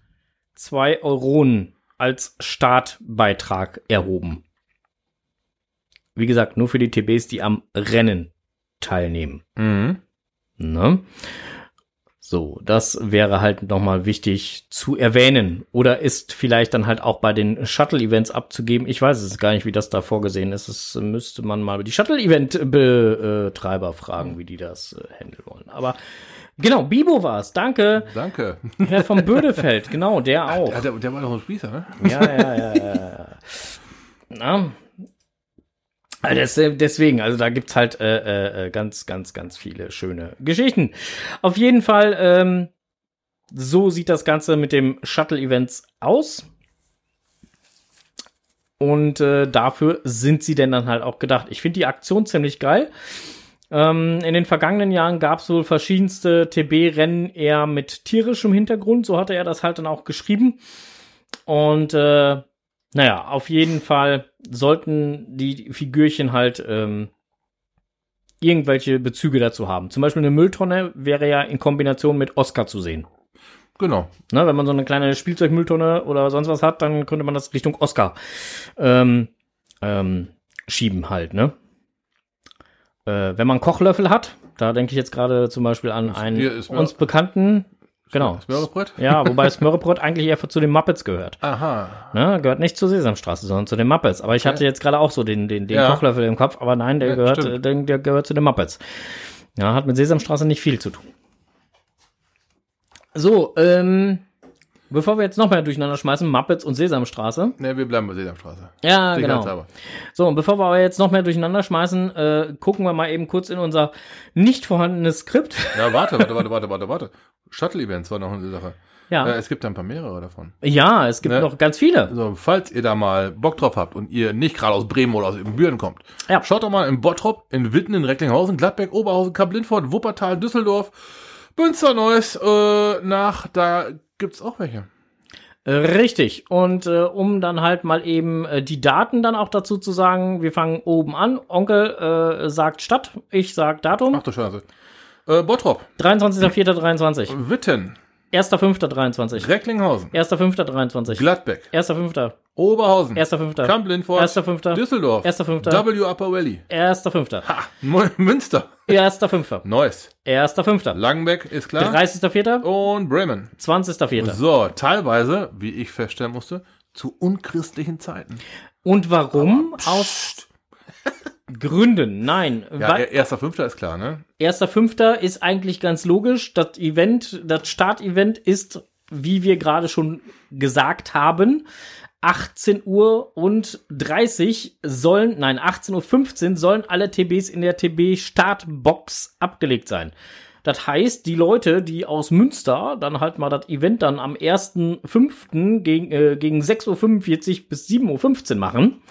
zwei Euronen als Startbeitrag erhoben. Wie gesagt, nur für die TBs, die am Rennen teilnehmen. Mhm. Ne? So, das wäre halt nochmal wichtig zu erwähnen. Oder ist vielleicht dann halt auch bei den Shuttle-Events abzugeben. Ich weiß es gar nicht, wie das da vorgesehen ist. Das müsste man mal die Shuttle-Event-Betreiber fragen, wie die das äh, handeln wollen. Aber genau, Bibo war's. Danke. Danke. Herr vom Bödefeld, genau, der auch. Ja, der, der war doch ein Spießer, ne? Ja, ja, ja, ja. Na? Also des- deswegen, also da gibt's halt äh, äh, ganz, ganz, ganz viele schöne Geschichten. Auf jeden Fall, ähm, so sieht das Ganze mit dem Shuttle-Events aus. Und äh, dafür sind sie denn dann halt auch gedacht. Ich finde die Aktion ziemlich geil. Ähm, in den vergangenen Jahren gab es wohl verschiedenste TB-Rennen eher mit tierischem Hintergrund. So hatte er das halt dann auch geschrieben. Und äh, naja, auf jeden Fall sollten die Figürchen halt ähm, irgendwelche Bezüge dazu haben. Zum Beispiel eine Mülltonne wäre ja in Kombination mit Oscar zu sehen. Genau. Ne, wenn man so eine kleine Spielzeugmülltonne oder sonst was hat, dann könnte man das Richtung Oscar ähm, ähm, schieben halt, ne? Äh, wenn man Kochlöffel hat, da denke ich jetzt gerade zum Beispiel an einen uns bekannten, genau. Smörrebrett? Ja, wobei Smörrebrot eigentlich eher zu den Muppets gehört. Aha. Ne, gehört nicht zur Sesamstraße, sondern zu den Muppets. Aber ich hatte jetzt gerade auch so den, den, den Ja. Kochlöffel im Kopf, aber nein, der Ja, gehört, der, der gehört zu den Muppets. Ja, hat mit Sesamstraße nicht viel zu tun. So, ähm, bevor wir jetzt noch mehr durcheinander schmeißen, Muppets und Sesamstraße. Ne, wir bleiben bei Sesamstraße. Ja, genau. So, und bevor wir aber jetzt noch mehr durcheinander schmeißen, äh, gucken wir mal eben kurz in unser nicht vorhandenes Skript. Ja, warte, warte, warte, warte, warte, warte. Shuttle-Events war noch eine Sache. Ja. Äh, es gibt da ein paar mehrere davon. Ja, es gibt Ne? noch ganz viele. Also, falls ihr da mal Bock drauf habt und ihr nicht gerade aus Bremen oder aus Büren kommt, Ja. schaut doch mal in Bottrop, in Witten, in Recklinghausen, Gladbeck, Oberhausen, Kamp-Lindfort, Wuppertal, Düsseldorf, Münster-Neuss äh, nach. Da gibt's auch welche. Äh, Richtig. Und äh, um dann halt mal eben äh, die Daten dann auch dazu zu sagen, wir fangen oben an. Onkel äh, sagt Stadt, ich sag Datum. Ach du Scheiße. Äh, Bottrop, 23.04.23. Witten, 1.05.23. Recklinghausen, 1.05.23. Gladbeck, 1.05. Oberhausen, 1.05. Kamp-Lindfort, 1.05. Düsseldorf, 1.05. W Upper Valley, 1.05. ha, Münster, 1.05. Neuss, 1.05. Langenbeck ist klar 30.04. und Bremen. 20.04. So, teilweise, wie ich feststellen musste, zu unchristlichen Zeiten. Und warum? Aus Gründen. Nein. Ja, er- erster Fünfter ist klar, ne? Erster Fünfter ist eigentlich ganz logisch. Das Event, das Startevent ist, wie wir gerade schon gesagt haben, 18 Uhr und 30 sollen, nein, 18 Uhr 15 sollen alle TBs in der TB Startbox abgelegt sein. Das heißt, die Leute, die aus Münster dann halt mal das Event dann am 1.5. gegen, äh, gegen 6.45 Uhr bis 7.15 Uhr machen,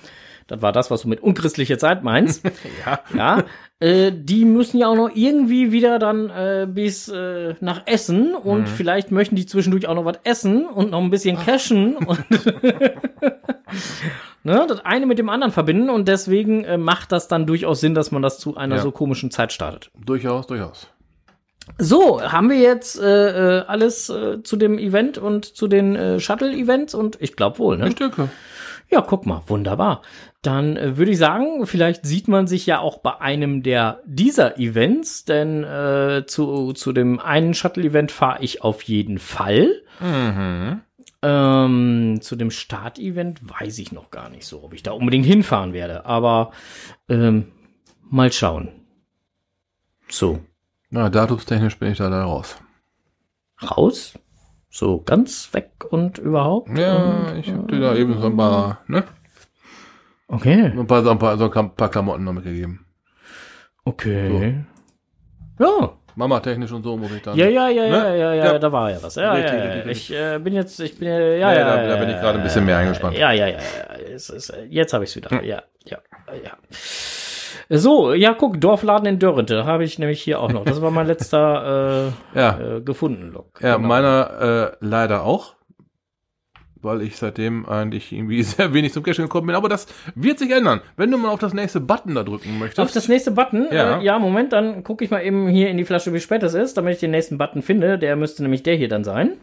das war das, was du mit unchristlicher Zeit meinst. Ja. Ja, äh, die müssen ja auch noch irgendwie wieder dann äh, bis äh, nach Essen und vielleicht möchten die zwischendurch auch noch was essen und noch ein bisschen cashen und ne, das eine mit dem anderen verbinden und deswegen äh, macht das dann durchaus Sinn, dass man das zu einer Ja. so komischen Zeit startet. Durchaus, durchaus. So, haben wir jetzt äh, äh, alles äh, zu dem Event und zu den äh, Shuttle-Events und ich glaube wohl, ne? Ich denke. Ja, guck mal, wunderbar. Dann äh, würde ich sagen, vielleicht sieht man sich ja auch bei einem der dieser Events, denn äh, zu, zu dem einen Shuttle-Event fahre ich auf jeden Fall. Mhm. Ähm, zu dem Start-Event weiß ich noch gar nicht so, ob ich da unbedingt hinfahren werde, aber ähm, mal schauen. So, Na, datumstechnisch bin ich da, da raus. raus? So, ganz weg und überhaupt? Ja, ich hab dir da eben so ein paar, ne? Okay, So ein paar, so ein paar, so ein paar Klamotten noch mitgegeben. okay. Ja, Mama-technisch und so muss ich dann. Ja, ja, ja, Ne? ja, ja, ja, Ja. da war ja was. Ja, Richtig, ja, ja. richtig, richtig. Ich äh, bin jetzt, ich bin, äh, Ja, ja, ja, da- da bin ich gerade ein bisschen mehr eingespannt. Ja, ja, ja, ja. Äh, jetzt habe ich es wieder. Ja, ja, ja. So, ja, guck, Dorfladen in Dörrente habe ich nämlich hier auch noch. Das war mein letzter äh, Ja, äh, gefunden Log. ja Genau. meiner äh, leider auch. Weil ich seitdem eigentlich irgendwie sehr wenig zum Cashen gekommen bin. Aber das wird sich ändern. Wenn du mal auf das nächste Button da drücken möchtest. Auf das nächste Button? Ja. Äh, ja, Moment, dann gucke ich mal eben hier in die Flasche, wie spät es ist, damit ich den nächsten Button finde. Der müsste nämlich der hier dann sein.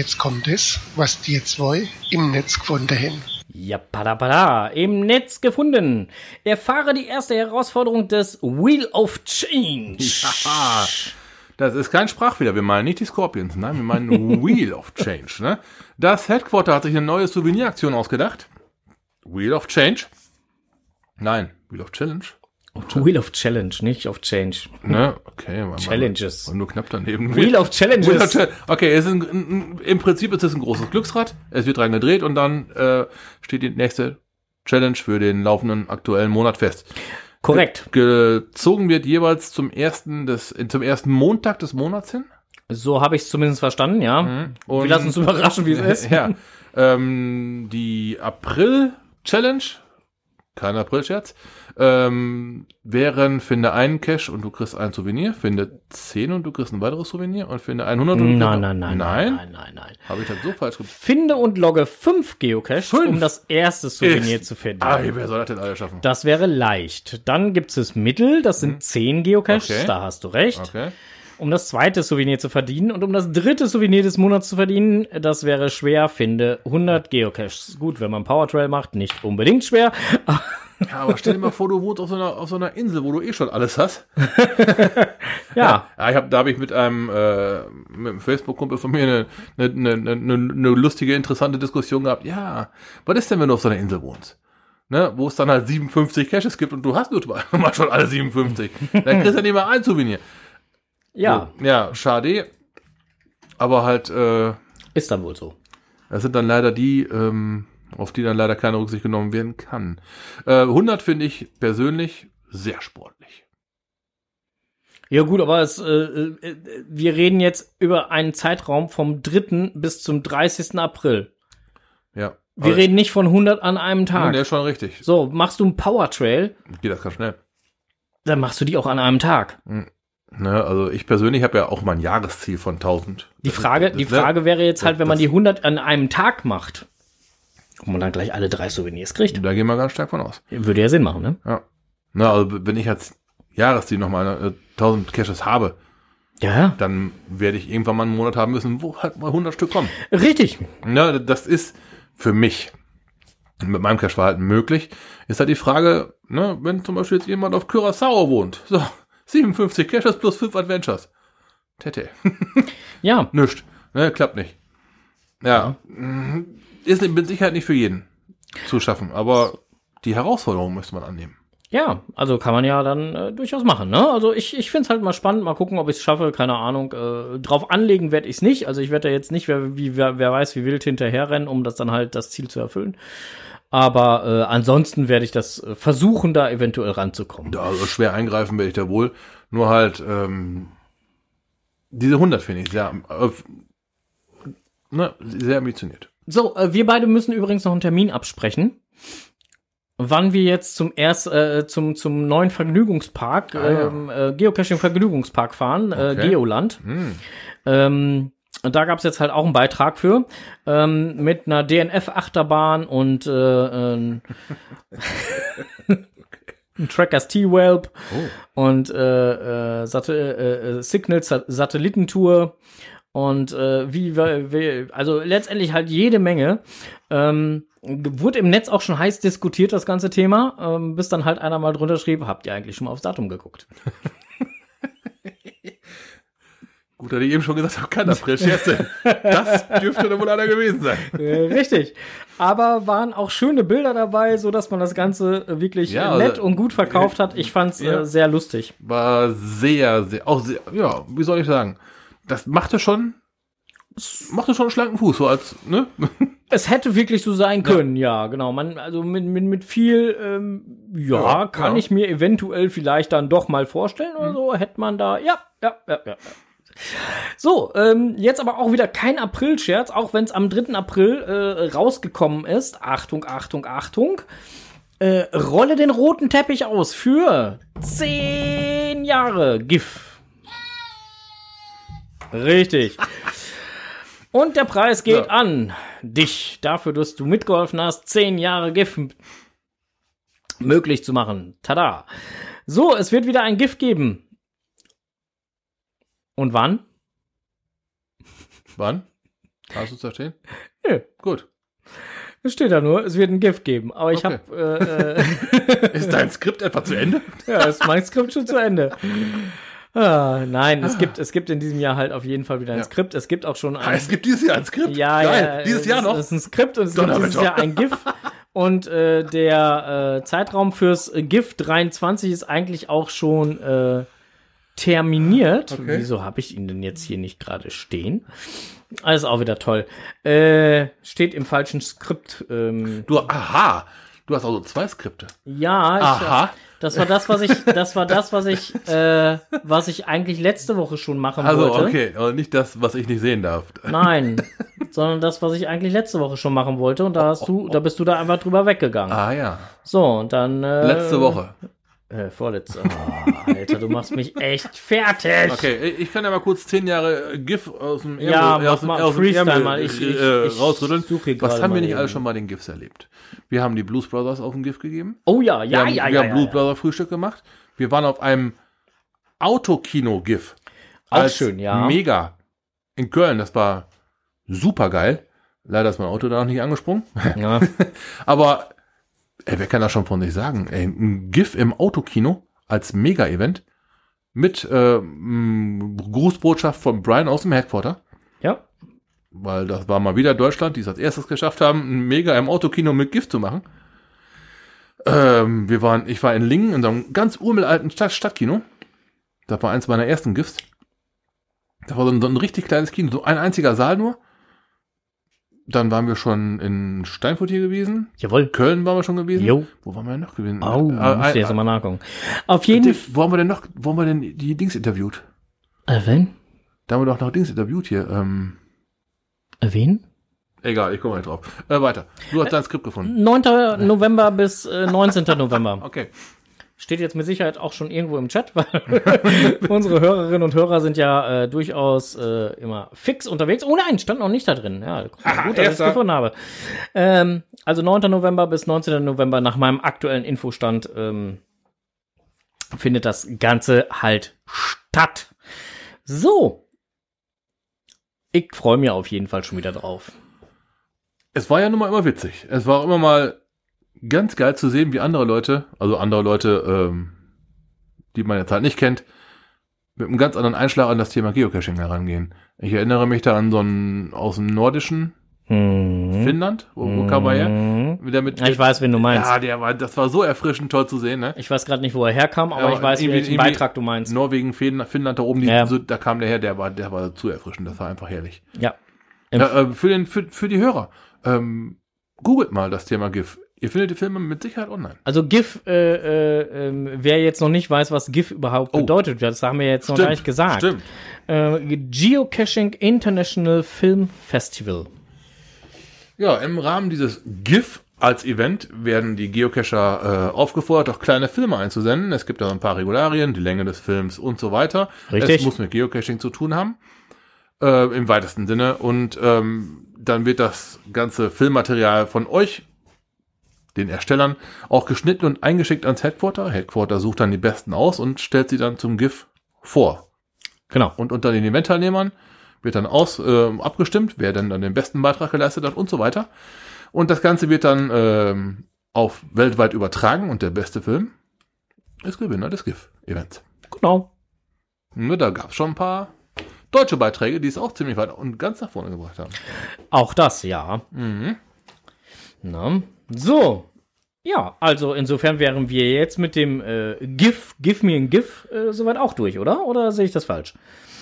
Jetzt kommt es, was die zwei im Netz gefunden haben. Ja, pada Im Netz gefunden. Erfahre die erste Herausforderung des Wheel of Change. Das ist kein Sprachfehler. Wir meinen nicht die Scorpions. Nein, wir meinen Wheel of Change. Ne? Das Headquarter hat sich eine neue Souveniraktion ausgedacht. Wheel of Change. Nein, Wheel of Challenge. Wheel of Challenge, nicht of Change. Ne? Okay. mal- Challenges. Und nur knapp daneben. Wheel of Challenges. Wheel of Chal- Okay, es ist ein, ein, im Prinzip ist es ein großes Glücksrad. Es wird dran gedreht und dann äh, steht die nächste Challenge für den laufenden aktuellen Monat fest. Korrekt. Gezogen wird jeweils zum ersten des zum ersten Montag des Monats hin. So habe ich es zumindest verstanden, ja. Mhm. Und- Wir lassen uns überraschen, wie es ist. Ja. Ähm, die April-Challenge, kein April-Scherz, ähm, wären finde einen Cash und du kriegst ein Souvenir, finde 10 und du kriegst ein weiteres Souvenir und finde 100 und du Nein, kriegst- nein, nein, Nein? nein, nein, nein. Habe ich das so falsch gemacht? Finde und logge fünf Geocaches, Fünf? um das erste Souvenir zu finden. Ah, wer soll das denn alle schaffen? Das wäre leicht. Dann gibt es Mittel, das sind zehn Geocaches, Okay. da hast du recht. Okay. Um das zweite Souvenir zu verdienen und um das dritte Souvenir des Monats zu verdienen, das wäre schwer, finde 100 Geocaches. Gut, wenn man Powertrail macht, nicht unbedingt schwer. Ja, aber stell dir mal vor, du wohnst auf so einer, auf so einer Insel, wo du eh schon alles hast. Ja. ja ich hab, da habe ich mit einem, äh, mit einem Facebook-Kumpel von mir eine, eine, eine, eine, eine lustige, interessante Diskussion gehabt. Ja, was ist denn, wenn du auf so einer Insel wohnst? Ne, wo es dann halt 57 Caches gibt und du hast nur mal schon alle 57. Dann kriegst du ja nicht mal ein Souvenir. Ja, So, ja, schade. Aber halt, äh, ist dann wohl so. das sind dann leider die, ähm, auf die dann leider keine Rücksicht genommen werden kann. Äh, 100 finde ich persönlich sehr sportlich. Ja gut, aber es, äh, äh, wir reden jetzt über einen Zeitraum vom 3. bis zum 30. April. Ja. Wir reden nicht von 100 an einem Ja, Tag. der ist schon richtig. So, machst du einen Power Trail, Geht das ganz schnell. dann machst du die auch an einem Tag. Ne, also ich persönlich habe ja auch mal ein Jahresziel von 1000. Die Das- Frage, das- die ne, Frage wäre jetzt halt, wenn man das- die 100 an einem Tag macht, ob man dann gleich alle drei Souvenirs kriegt. Da gehen wir ganz stark von aus. Würde ja Sinn machen, ne? Ja. Na, also wenn ich als Jahresziel nochmal äh, 1000 Caches habe, Ja, dann werde ich irgendwann mal einen Monat haben müssen, wo halt mal 100 Stück kommen. Richtig. Na, das ist für mich mit meinem Cache-Verhalten möglich. Ist halt die Frage, ne, wenn zum Beispiel jetzt jemand auf Curaçao wohnt, so, 57 Caches plus 5 Adventures. Tete. Ja, Nischt. Ne, klappt nicht. Ja. mhm. Ist mit Sicherheit nicht für jeden zu schaffen, aber die Herausforderung müsste man annehmen. ja, also kann man ja dann äh, durchaus machen, ne? Also ich, ich finde es halt mal spannend, mal gucken, ob ich es schaffe, keine Ahnung. Äh, drauf anlegen werde ich es nicht. Also ich werde da jetzt nicht, wer, wie, wer, wer weiß, wie wild hinterherrennen, um das dann halt das Ziel zu erfüllen. Aber äh, ansonsten werde ich das äh, versuchen, da eventuell ranzukommen. Da, also schwer eingreifen werde ich da wohl. Nur halt, ähm, diese 100 finde ich sehr, äh, ne, sehr ambitioniert. So, äh, wir beide müssen übrigens noch einen Termin absprechen. Wann wir jetzt zum erst äh, zum zum neuen Vergnügungspark, Ah, ja. ähm, äh, Geocaching Vergnügungspark fahren, äh, Okay. Geoland. Hm. Ähm, und da gab es jetzt halt auch einen Beitrag für ähm, mit einer DNF-Achterbahn und äh, ähm, ein Trackers T-Welp Oh. und äh, äh, Sat äh, äh, Signal Sa Satellitentour und äh, wie, wie also letztendlich halt jede Menge ähm, wurde im Netz auch schon heiß diskutiert das ganze Thema ähm, bis dann halt einer mal drunter schrieb habt ihr eigentlich schon mal aufs Datum geguckt Gut, hatte ich eben schon gesagt, habe kein April-Scherz. denn Das dürfte da wohl einer gewesen sein. Äh, richtig. Aber waren auch schöne Bilder dabei, so dass man das Ganze äh, wirklich Ja, äh, nett also, und gut verkauft hat. Ich fand's ja. äh, sehr lustig. War sehr, sehr, auch sehr, ja, wie soll ich sagen? Das machte schon, machte schon einen schlanken Fuß, so als, ne? Es hätte wirklich so sein können, ja, genau. Man, also mit, mit, mit viel, ähm, ja, Ja, kann ja. ich mir eventuell vielleicht dann doch mal vorstellen oder so, hätte man da, ja, ja, ja, ja. So, ähm, jetzt aber auch wieder kein April-Scherz, auch wenn es am 3. April äh, rausgekommen ist. Achtung, Achtung, Achtung. Äh, rolle den roten Teppich aus für 10 Jahre GIF. Richtig. Und der Preis geht Ja. an dich dafür, dass du mitgeholfen hast, 10 Jahre GIF möglich zu machen. Tada. So, es wird wieder ein GIF geben. Und wann? Wann? Hast du es da stehen? Nö. Gut. Es steht da nur, es wird ein GIF geben. Aber ich Okay. habe, äh, äh, Ist dein Skript etwa zu Ende? ja, ist mein Skript schon zu Ende. Ah, nein, es gibt, es gibt in diesem Jahr halt auf jeden Fall wieder ein Ja. Skript. Es gibt auch schon Ah, ein, es gibt dieses Jahr ein Skript. Ja, Geil. ja. Dieses es Jahr noch. Es ist ein Skript und es gibt dieses Jahr ein GIF. Und äh, der äh, Zeitraum fürs GIF 23 ist eigentlich auch schon äh, terminiert. Okay. Wieso habe ich ihn denn jetzt hier nicht gerade stehen? Alles auch wieder toll. Äh, steht im falschen Skript. Ähm, Du, aha. Du hast also zwei Skripte. ja, ich, Aha. das war das, was ich, das war das, was ich, äh, was ich eigentlich letzte Woche schon machen Also, wollte. okay. Aber nicht das, was ich nicht sehen darf. Nein, sondern das, was ich eigentlich letzte Woche schon machen wollte. Und da hast du, da bist du da einfach drüber weggegangen. Ah, ja. So, und dann. Äh, Letzte Woche. Äh, vorletzte. Oh, Alter, du machst mich echt fertig. Okay, ich kann ja mal kurz zehn Jahre GIF aus dem Ja, mach aus mal aus Freestyle Ärmel, mal. Ich- ich- äh, ich rausrütteln. Was haben wir nicht alles schon mal den GIFs erlebt? Wir haben die Blues Brothers auf dem GIF gegeben. Oh ja, Wir ja, haben, ja, wir ja. haben ja, Blues ja. Brother Frühstück gemacht. Wir waren auf einem Autokino-GIF. Auch schön, ja. Mega. In Köln, das war super geil. Leider ist mein Auto da noch nicht angesprungen. ja. Aber ey, wer kann das schon von sich sagen? Ey, ein GIF im Autokino als Mega-Event. mit äh, Grußbotschaft von Brian aus dem Headquarter. Ja. Weil das war mal wieder Deutschland, die es als erstes geschafft haben, ein Mega im Autokino mit Gift zu machen. Ähm, wir waren, ich war in Lingen in so einem ganz urmelalten Stadt, Stadtkino. Das war eins meiner ersten Gifts. Das war so ein, so ein richtig kleines Kino, so ein einziger Saal nur. Dann waren wir schon in Steinfurt hier gewesen. Jawohl. Köln waren wir schon gewesen. Jo. Wo waren wir denn noch gewesen? Oh, Äh, muss äh, jetzt mal nachgucken. Auf jeden äh, Fall. Wo haben wir denn noch, wo haben wir denn die Dings interviewt? Äh, wen? Da haben wir doch noch Dings interviewt hier. Ähm, Äh, wen? egal, ich komme nicht drauf. Äh, weiter. Du hast dein Skript gefunden. 9. November bis äh, 19. November. Okay. Steht jetzt mit Sicherheit auch schon irgendwo im Chat, weil unsere Hörerinnen und Hörer sind ja äh, durchaus äh, immer fix unterwegs. Oh nein, stand noch nicht da drin. Ja, gut, dass ich es gefunden habe. Ähm, also 9. November bis 19. November nach meinem aktuellen Infostand ähm, findet das Ganze halt statt. So. Ich freue mich auf jeden Fall schon wieder drauf. Es war ja nun mal immer witzig. Es war auch immer mal ganz geil zu sehen, wie andere Leute, also andere Leute, ähm, die man jetzt halt nicht kennt, mit einem ganz anderen Einschlag an das Thema Geocaching herangehen. Ich erinnere mich da an so einen aus dem nordischen Mhm. Finnland, wo, wo kam er her? Mhm. Wieder mit, Ja, ich weiß, wen du meinst. Ja, der war, das war so erfrischend toll zu sehen, ne? Ich weiß gerade nicht, wo er herkam, aber Ja, ich weiß, welchen Beitrag du meinst. Norwegen, Finnland, Finnland da oben, die, Ja. so, da kam der her, der war, der war zu erfrischend, das war einfach herrlich. Ja. Ja, äh, für, den, für, für die Hörer, ähm, googelt mal das Thema GIF. Ihr findet die Filme mit Sicherheit online. Also GIF, äh, äh, ähm, wer jetzt noch nicht weiß, was GIF überhaupt Oh. bedeutet, das haben wir jetzt noch gar nicht gesagt. Stimmt. Äh, Geocaching International Film Festival. Ja, im Rahmen dieses GIF als Event werden die Geocacher äh, aufgefordert, auch kleine Filme einzusenden. Es gibt da ein paar Regularien, die Länge des Films und so weiter. Richtig. Es muss mit Geocaching zu tun haben, äh, im weitesten Sinne. Und ähm, dann wird das ganze Filmmaterial von euch, den Erstellern, auch geschnitten und eingeschickt ans Headquarter. Headquarter sucht dann die besten aus und stellt sie dann zum GIF vor. Genau. Und unter den Eventteilnehmern wird dann aus, äh, abgestimmt, wer denn dann den besten Beitrag geleistet hat und so weiter. Und das Ganze wird dann ähm, auf weltweit übertragen und der beste Film ist Gewinner des GIF-Events. Genau. Nur da gab es schon ein paar deutsche Beiträge, die es auch ziemlich weit und ganz nach vorne gebracht haben. Auch das, ja. Mhm. Na, so. Ja, also insofern wären wir jetzt mit dem äh, GIF, Give me ein GIF, äh, soweit auch durch, oder? Oder sehe ich das falsch?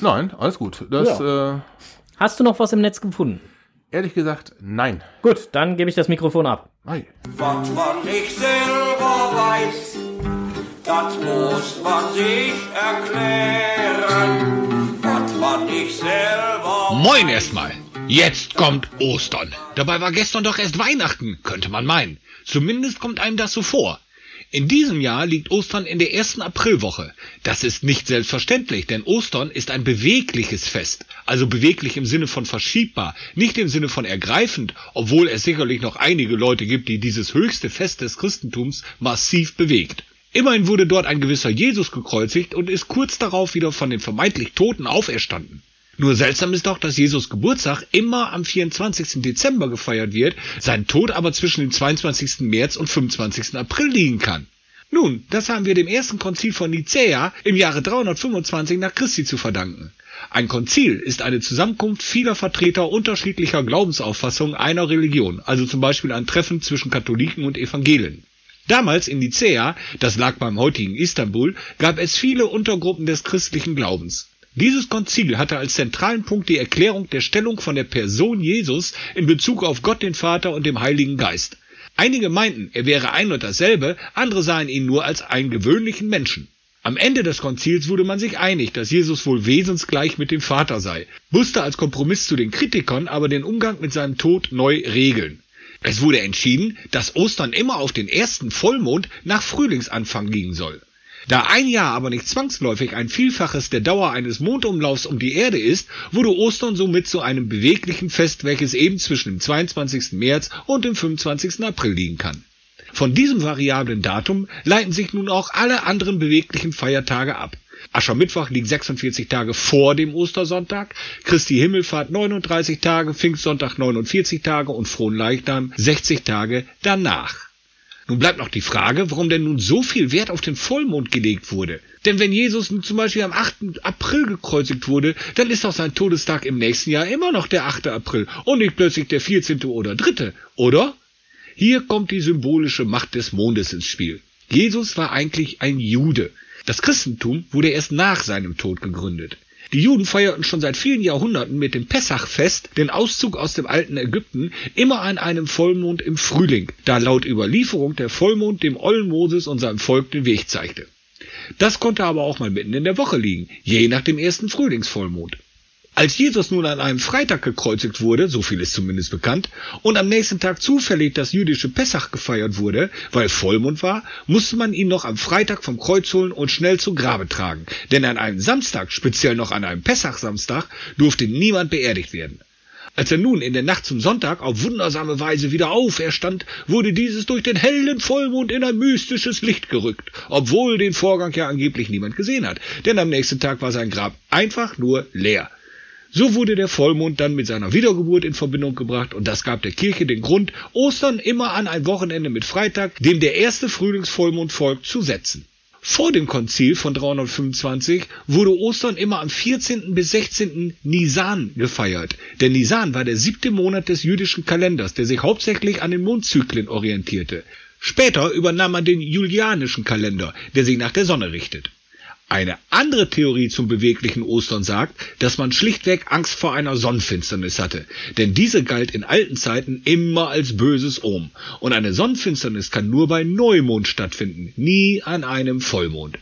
Nein, alles gut. Das, äh, Hast du noch was im Netz gefunden? ehrlich gesagt, nein. Gut, dann gebe ich das Mikrofon ab. Ei. Was man nicht selber weiß, das muss man sich erklären. Was man nicht selber Moin erstmal. Jetzt kommt Ostern. Dabei war gestern doch erst Weihnachten, könnte man meinen. Zumindest kommt einem das so vor. In diesem Jahr liegt Ostern in der ersten Aprilwoche. Das ist nicht selbstverständlich, denn Ostern ist ein bewegliches Fest. Also beweglich im Sinne von verschiebbar, nicht im Sinne von ergreifend, obwohl es sicherlich noch einige Leute gibt, die dieses höchste Fest des Christentums massiv bewegt. Immerhin wurde dort ein gewisser Jesus gekreuzigt und ist kurz darauf wieder von den vermeintlich Toten auferstanden. Nur seltsam ist doch, dass Jesus Geburtstag immer am 24. Dezember gefeiert wird, sein Tod aber zwischen dem 22. März und 25. April liegen kann. Nun, das haben wir dem ersten Konzil von Nicäa im Jahre 325 nach Christi zu verdanken. Ein Konzil ist eine Zusammenkunft vieler Vertreter unterschiedlicher Glaubensauffassungen einer Religion, also zum Beispiel ein Treffen zwischen Katholiken und Evangelien. Damals in Nicäa, das lag beim heutigen Istanbul, gab es viele Untergruppen des christlichen Glaubens. Dieses Konzil hatte als zentralen Punkt die Erklärung der Stellung von der Person Jesus in Bezug auf Gott den Vater und dem Heiligen Geist. Einige meinten, er wäre ein und dasselbe, andere sahen ihn nur als einen gewöhnlichen Menschen. Am Ende des Konzils wurde man sich einig, dass Jesus wohl wesensgleich mit dem Vater sei, musste als Kompromiss zu den Kritikern aber den Umgang mit seinem Tod neu regeln. Es wurde entschieden, dass Ostern immer auf den ersten Vollmond nach Frühlingsanfang liegen soll. Da ein Jahr aber nicht zwangsläufig ein Vielfaches der Dauer eines Mondumlaufs um die Erde ist, wurde Ostern somit zu einem beweglichen Fest, welches eben zwischen dem 22. März und dem 25. April liegen kann. Von diesem variablen Datum leiten sich nun auch alle anderen beweglichen Feiertage ab. Aschermittwoch liegt 46 Tage vor dem Ostersonntag, Christi Himmelfahrt 39 Tage, Pfingstsonntag 49 Tage und Fronleichnam 60 Tage danach. Nun bleibt noch die Frage, warum denn nun so viel Wert auf den Vollmond gelegt wurde. Denn wenn Jesus nun zum Beispiel am 8. April gekreuzigt wurde, dann ist auch sein Todestag im nächsten Jahr immer noch der 8. April und nicht plötzlich der 14. oder 3., oder? Hier kommt die symbolische Macht des Mondes ins Spiel. Jesus war eigentlich ein Jude. Das Christentum wurde erst nach seinem Tod gegründet. Die Juden feierten schon seit vielen Jahrhunderten mit dem Pessachfest den Auszug aus dem alten Ägypten immer an einem Vollmond im Frühling, da laut Überlieferung der Vollmond dem ollen Moses und seinem Volk den Weg zeigte. Das konnte aber auch mal mitten in der Woche liegen, je nach dem ersten Frühlingsvollmond. Als Jesus nun an einem Freitag gekreuzigt wurde, so viel ist zumindest bekannt, und am nächsten Tag zufällig das jüdische Pessach gefeiert wurde, weil Vollmond war, musste man ihn noch am Freitag vom Kreuz holen und schnell zu Grabe tragen. Denn an einem Samstag, speziell noch an einem Pessach-Samstag, durfte niemand beerdigt werden. Als er nun in der Nacht zum Sonntag auf wundersame Weise wieder auferstand, wurde dieses durch den hellen Vollmond in ein mystisches Licht gerückt, obwohl den Vorgang ja angeblich niemand gesehen hat, denn am nächsten Tag war sein Grab einfach nur leer. So wurde der Vollmond dann mit seiner Wiedergeburt in Verbindung gebracht und das gab der Kirche den Grund, Ostern immer an ein Wochenende mit Freitag, dem der erste Frühlingsvollmond folgt, zu setzen. Vor dem Konzil von 325 wurde Ostern immer am 14. bis 16. Nisan gefeiert. Der Nisan war der siebte Monat des jüdischen Kalenders, der sich hauptsächlich an den Mondzyklen orientierte. Später übernahm man den julianischen Kalender, der sich nach der Sonne richtet. Eine andere Theorie zum beweglichen Ostern sagt, dass man schlichtweg Angst vor einer Sonnenfinsternis hatte, denn diese galt in alten Zeiten immer als böses Ohm, und eine Sonnenfinsternis kann nur bei Neumond stattfinden, nie an einem Vollmond.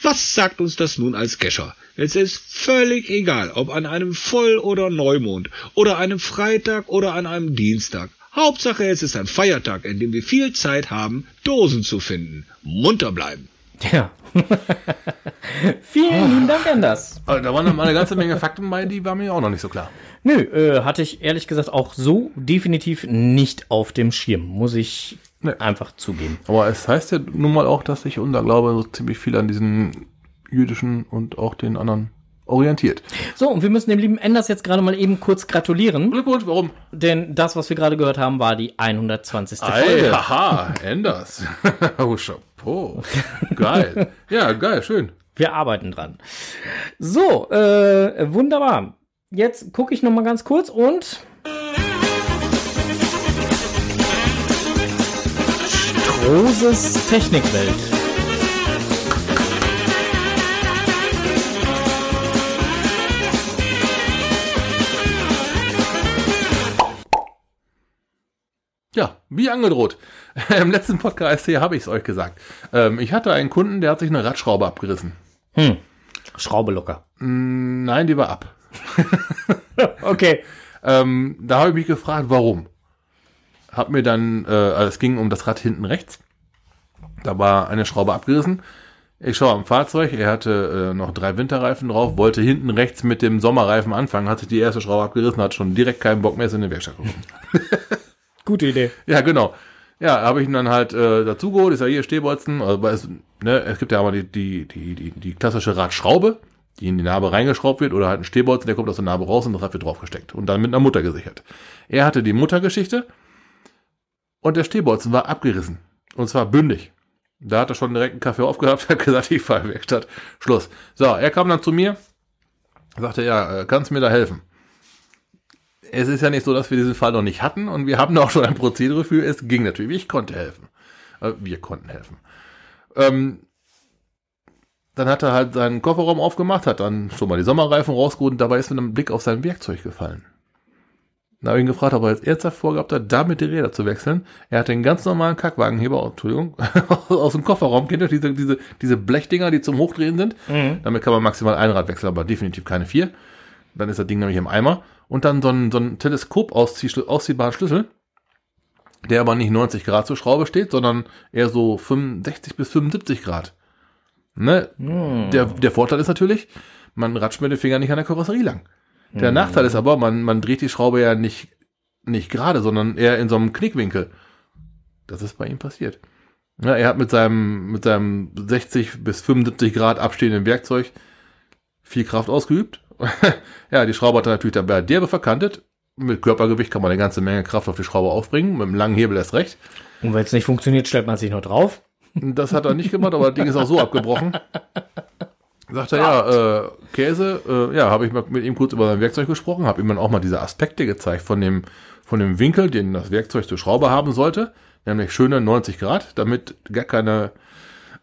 Was sagt uns das nun als Gescher? Es ist völlig egal, ob an einem Voll- oder Neumond, oder einem Freitag oder an einem Dienstag. Hauptsache es ist ein Feiertag, in dem wir viel Zeit haben, Dosen zu finden. Munter bleiben. Ja. Vielen lieben Dank, Anders. Also, da waren noch mal eine ganze Menge Fakten bei, die waren mir auch noch nicht so klar. Nö, äh, hatte ich ehrlich gesagt auch so definitiv nicht auf dem Schirm, muss ich Nee. einfach zugeben. Aber es heißt ja nun mal auch, dass sich unser Glaube so ziemlich viel an diesen jüdischen und auch den anderen orientiert. So, und wir müssen dem lieben Anders jetzt gerade mal eben kurz gratulieren, Glückwunsch, warum? denn das, was wir gerade gehört haben, war die 120. Ei, Folge. haha, Enders. oh, Chapeau. Geil. Ja, geil, schön. Wir arbeiten dran. So, äh, wunderbar. Jetzt gucke ich noch mal ganz kurz und Strohses Technikwelt. Ja, wie angedroht. Im letzten Podcast hier habe ich es euch gesagt. Ähm, ich hatte einen Kunden, der hat sich eine Radschraube abgerissen. Hm. Schraube locker. Nein, die war ab. Okay. Ähm, da habe ich mich gefragt, warum. Hab mir dann, äh, also es ging um das Rad hinten rechts. Da war eine Schraube abgerissen. Ich schaue am Fahrzeug, er hatte äh, noch drei Winterreifen drauf, wollte hinten rechts mit dem Sommerreifen anfangen, hat sich die erste Schraube abgerissen, hat schon direkt keinen Bock mehr, ist in die Werkstatt gekommen. Gute Idee. Ja, genau. Ja, habe ich ihn dann halt äh, dazu geholt, ist ja hier Stehbolzen, also, es, ne, es gibt ja aber die, die, die, die, die klassische Radschraube, die in die Narbe reingeschraubt wird, oder halt ein Stehbolzen, der kommt aus der Narbe raus und das Rad wird draufgesteckt und dann mit einer Mutter gesichert. Er hatte die Muttergeschichte und der Stehbolzen war abgerissen. Und zwar bündig. Da hat er schon direkt einen Kaffee aufgehabt, hat gesagt, ich fahre Werkstatt. Schluss. So, er kam dann zu mir, sagte, ja, äh, kannst du mir da helfen? Es ist ja nicht so, dass wir diesen Fall noch nicht hatten und wir haben auch schon ein Prozedere für. Es ging natürlich. Ich konnte helfen. Äh, Wir konnten helfen. Ähm, dann hat er halt seinen Kofferraum aufgemacht, hat dann schon mal die Sommerreifen rausgeholt und dabei ist mit einem Blick auf sein Werkzeug gefallen. Dann habe ich ihn gefragt, ob er jetzt ernsthaft vorgehabt hat, damit die Räder zu wechseln. Er hatte einen ganz normalen Kackwagenheber, oh, Entschuldigung, aus dem Kofferraum. Kennt ihr diese, diese, diese Blechdinger, die zum Hochdrehen sind? Damit kann man maximal ein Rad wechseln, aber definitiv keine vier. Dann ist das Ding nämlich im Eimer. Und dann so ein, so ein Teleskop ausziehbaren Schlüssel, der aber nicht 90 Grad zur Schraube steht, sondern eher so 65 bis 75 Grad. Ne? Der, der Vorteil ist natürlich, man ratscht mit den Fingern nicht an der Karosserie lang. Der Nachteil ist aber, man, man dreht die Schraube ja nicht, nicht gerade, sondern eher in so einem Knickwinkel. Das ist bei ihm passiert. Ja, er hat mit seinem, mit seinem 60 bis 75 Grad abstehenden Werkzeug viel Kraft ausgeübt. ja, die Schraube hat natürlich dabei derbe verkantet. Mit Körpergewicht kann man eine ganze Menge Kraft auf die Schraube aufbringen. Mit einem langen Hebel erst recht. Und wenn es nicht funktioniert, stellt man sich noch drauf. Das hat er nicht gemacht, aber das Ding ist auch so abgebrochen. Sagt er, ja, äh, Käse, äh, ja, habe ich mal mit ihm kurz über sein Werkzeug gesprochen, habe ihm dann auch mal diese Aspekte gezeigt von dem, von dem Winkel, den das Werkzeug zur Schraube haben sollte, nämlich schöne 90 Grad, damit gar keine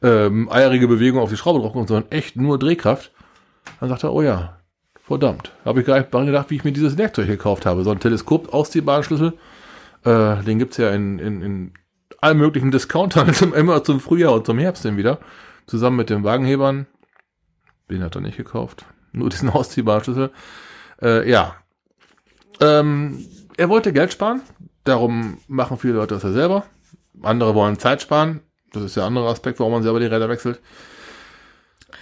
ähm, eierige Bewegung auf die Schraube drauf kommt, sondern echt nur Drehkraft. Dann sagt er, oh ja, verdammt, habe ich gar nicht dran gedacht, wie ich mir dieses Werkzeug gekauft habe. So ein Teleskop ausziehbaren Schlüssel, äh, den gibt's ja in, in, in allen möglichen Discountern, zum, immer zum Frühjahr und zum Herbst hin wieder, zusammen mit den Wagenhebern. Den hat er nicht gekauft. Nur diesen ausziehbaren Schlüssel. Äh, ja. Ähm, er wollte Geld sparen. Darum machen viele Leute das ja selber. Andere wollen Zeit sparen. Das ist der andere Aspekt, warum man selber die Räder wechselt.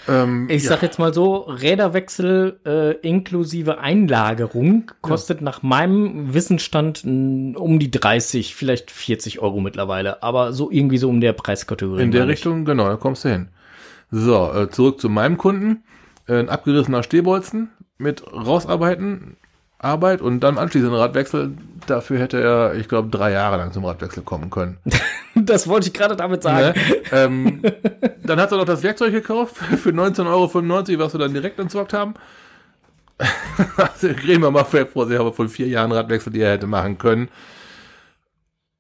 Ähm, Ich ja. sag jetzt mal so, Räderwechsel äh, inklusive Einlagerung kostet nach meinem Wissensstand n, um die 30, vielleicht 40 Euro mittlerweile. Aber so irgendwie so um der Preiskategorie. In der meine ich. Richtung, genau, da kommst du hin. So, äh, zurück zu meinem Kunden. Äh, ein abgerissener Stehbolzen mit rausarbeiten, Arbeit und dann anschließend Radwechsel. Dafür hätte er, ich glaube, drei Jahre lang zum Radwechsel kommen können. Das wollte ich gerade damit sagen. Ne? ähm, dann hat er noch das Werkzeug gekauft für 19,95 Euro, was wir dann direkt entsorgt haben. also wir mal vor, sie haben von vier Jahren Radwechsel, die er hätte machen können.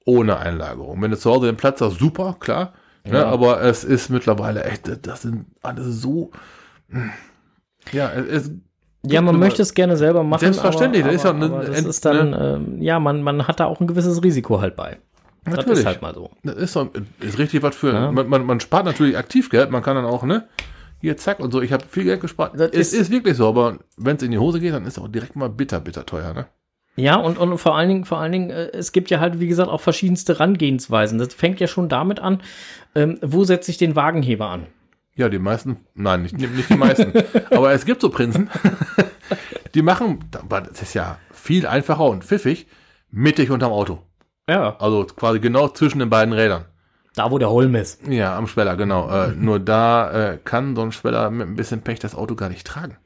Ohne Einlagerung. Wenn du zu Hause den Platz hast, super, klar. Ne? Ja. Aber es ist mittlerweile echt, das sind alles so. Ja, es, Ja, man möchte es gerne selber machen. Selbstverständlich, aber, das ist ja aber, ne- aber das ist dann, ähm, ja, man, man hat da auch ein gewisses Risiko halt bei. Das Natürlich. ist halt mal so. Das ist, so, ist richtig was für. Ja. Man, man, man spart natürlich Aktivgeld, man kann dann auch, ne? Hier, zack und so. Ich habe viel Geld gespart. Das es ist- ist wirklich so, aber wenn es in die Hose geht, dann ist es auch direkt mal bitter, bitter teuer, ne? Ja, und, und vor allen Dingen, vor allen Dingen, äh, es gibt ja halt, wie gesagt, auch verschiedenste Rangehensweisen. Das fängt ja schon damit an, ähm, wo setze ich den Wagenheber an? Ja, die meisten, nein, nicht, nicht die meisten. aber es gibt so Prinzen, die machen, das ist ja viel einfacher und pfiffig, mittig unterm Auto. Ja, Also quasi genau zwischen den beiden Rädern. da wo der Holm ist. Ja, am Schweller, genau. Äh, nur da äh, kann so ein Schweller mit ein bisschen Pech das Auto gar nicht tragen.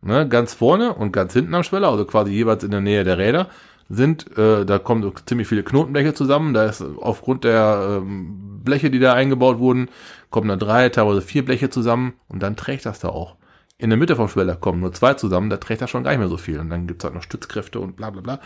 Ne, ganz vorne und ganz hinten am Schweller, also quasi jeweils in der Nähe der Räder, sind, äh, da kommen so ziemlich viele Knotenbleche zusammen. Da ist aufgrund der ähm, Bleche, die da eingebaut wurden, kommen da drei, teilweise vier Bleche zusammen und dann trägt das da auch. In der Mitte vom Schweller kommen nur zwei zusammen, da trägt das schon gar nicht mehr so viel. Und dann gibt's halt noch Stützkräfte und bla bla bla,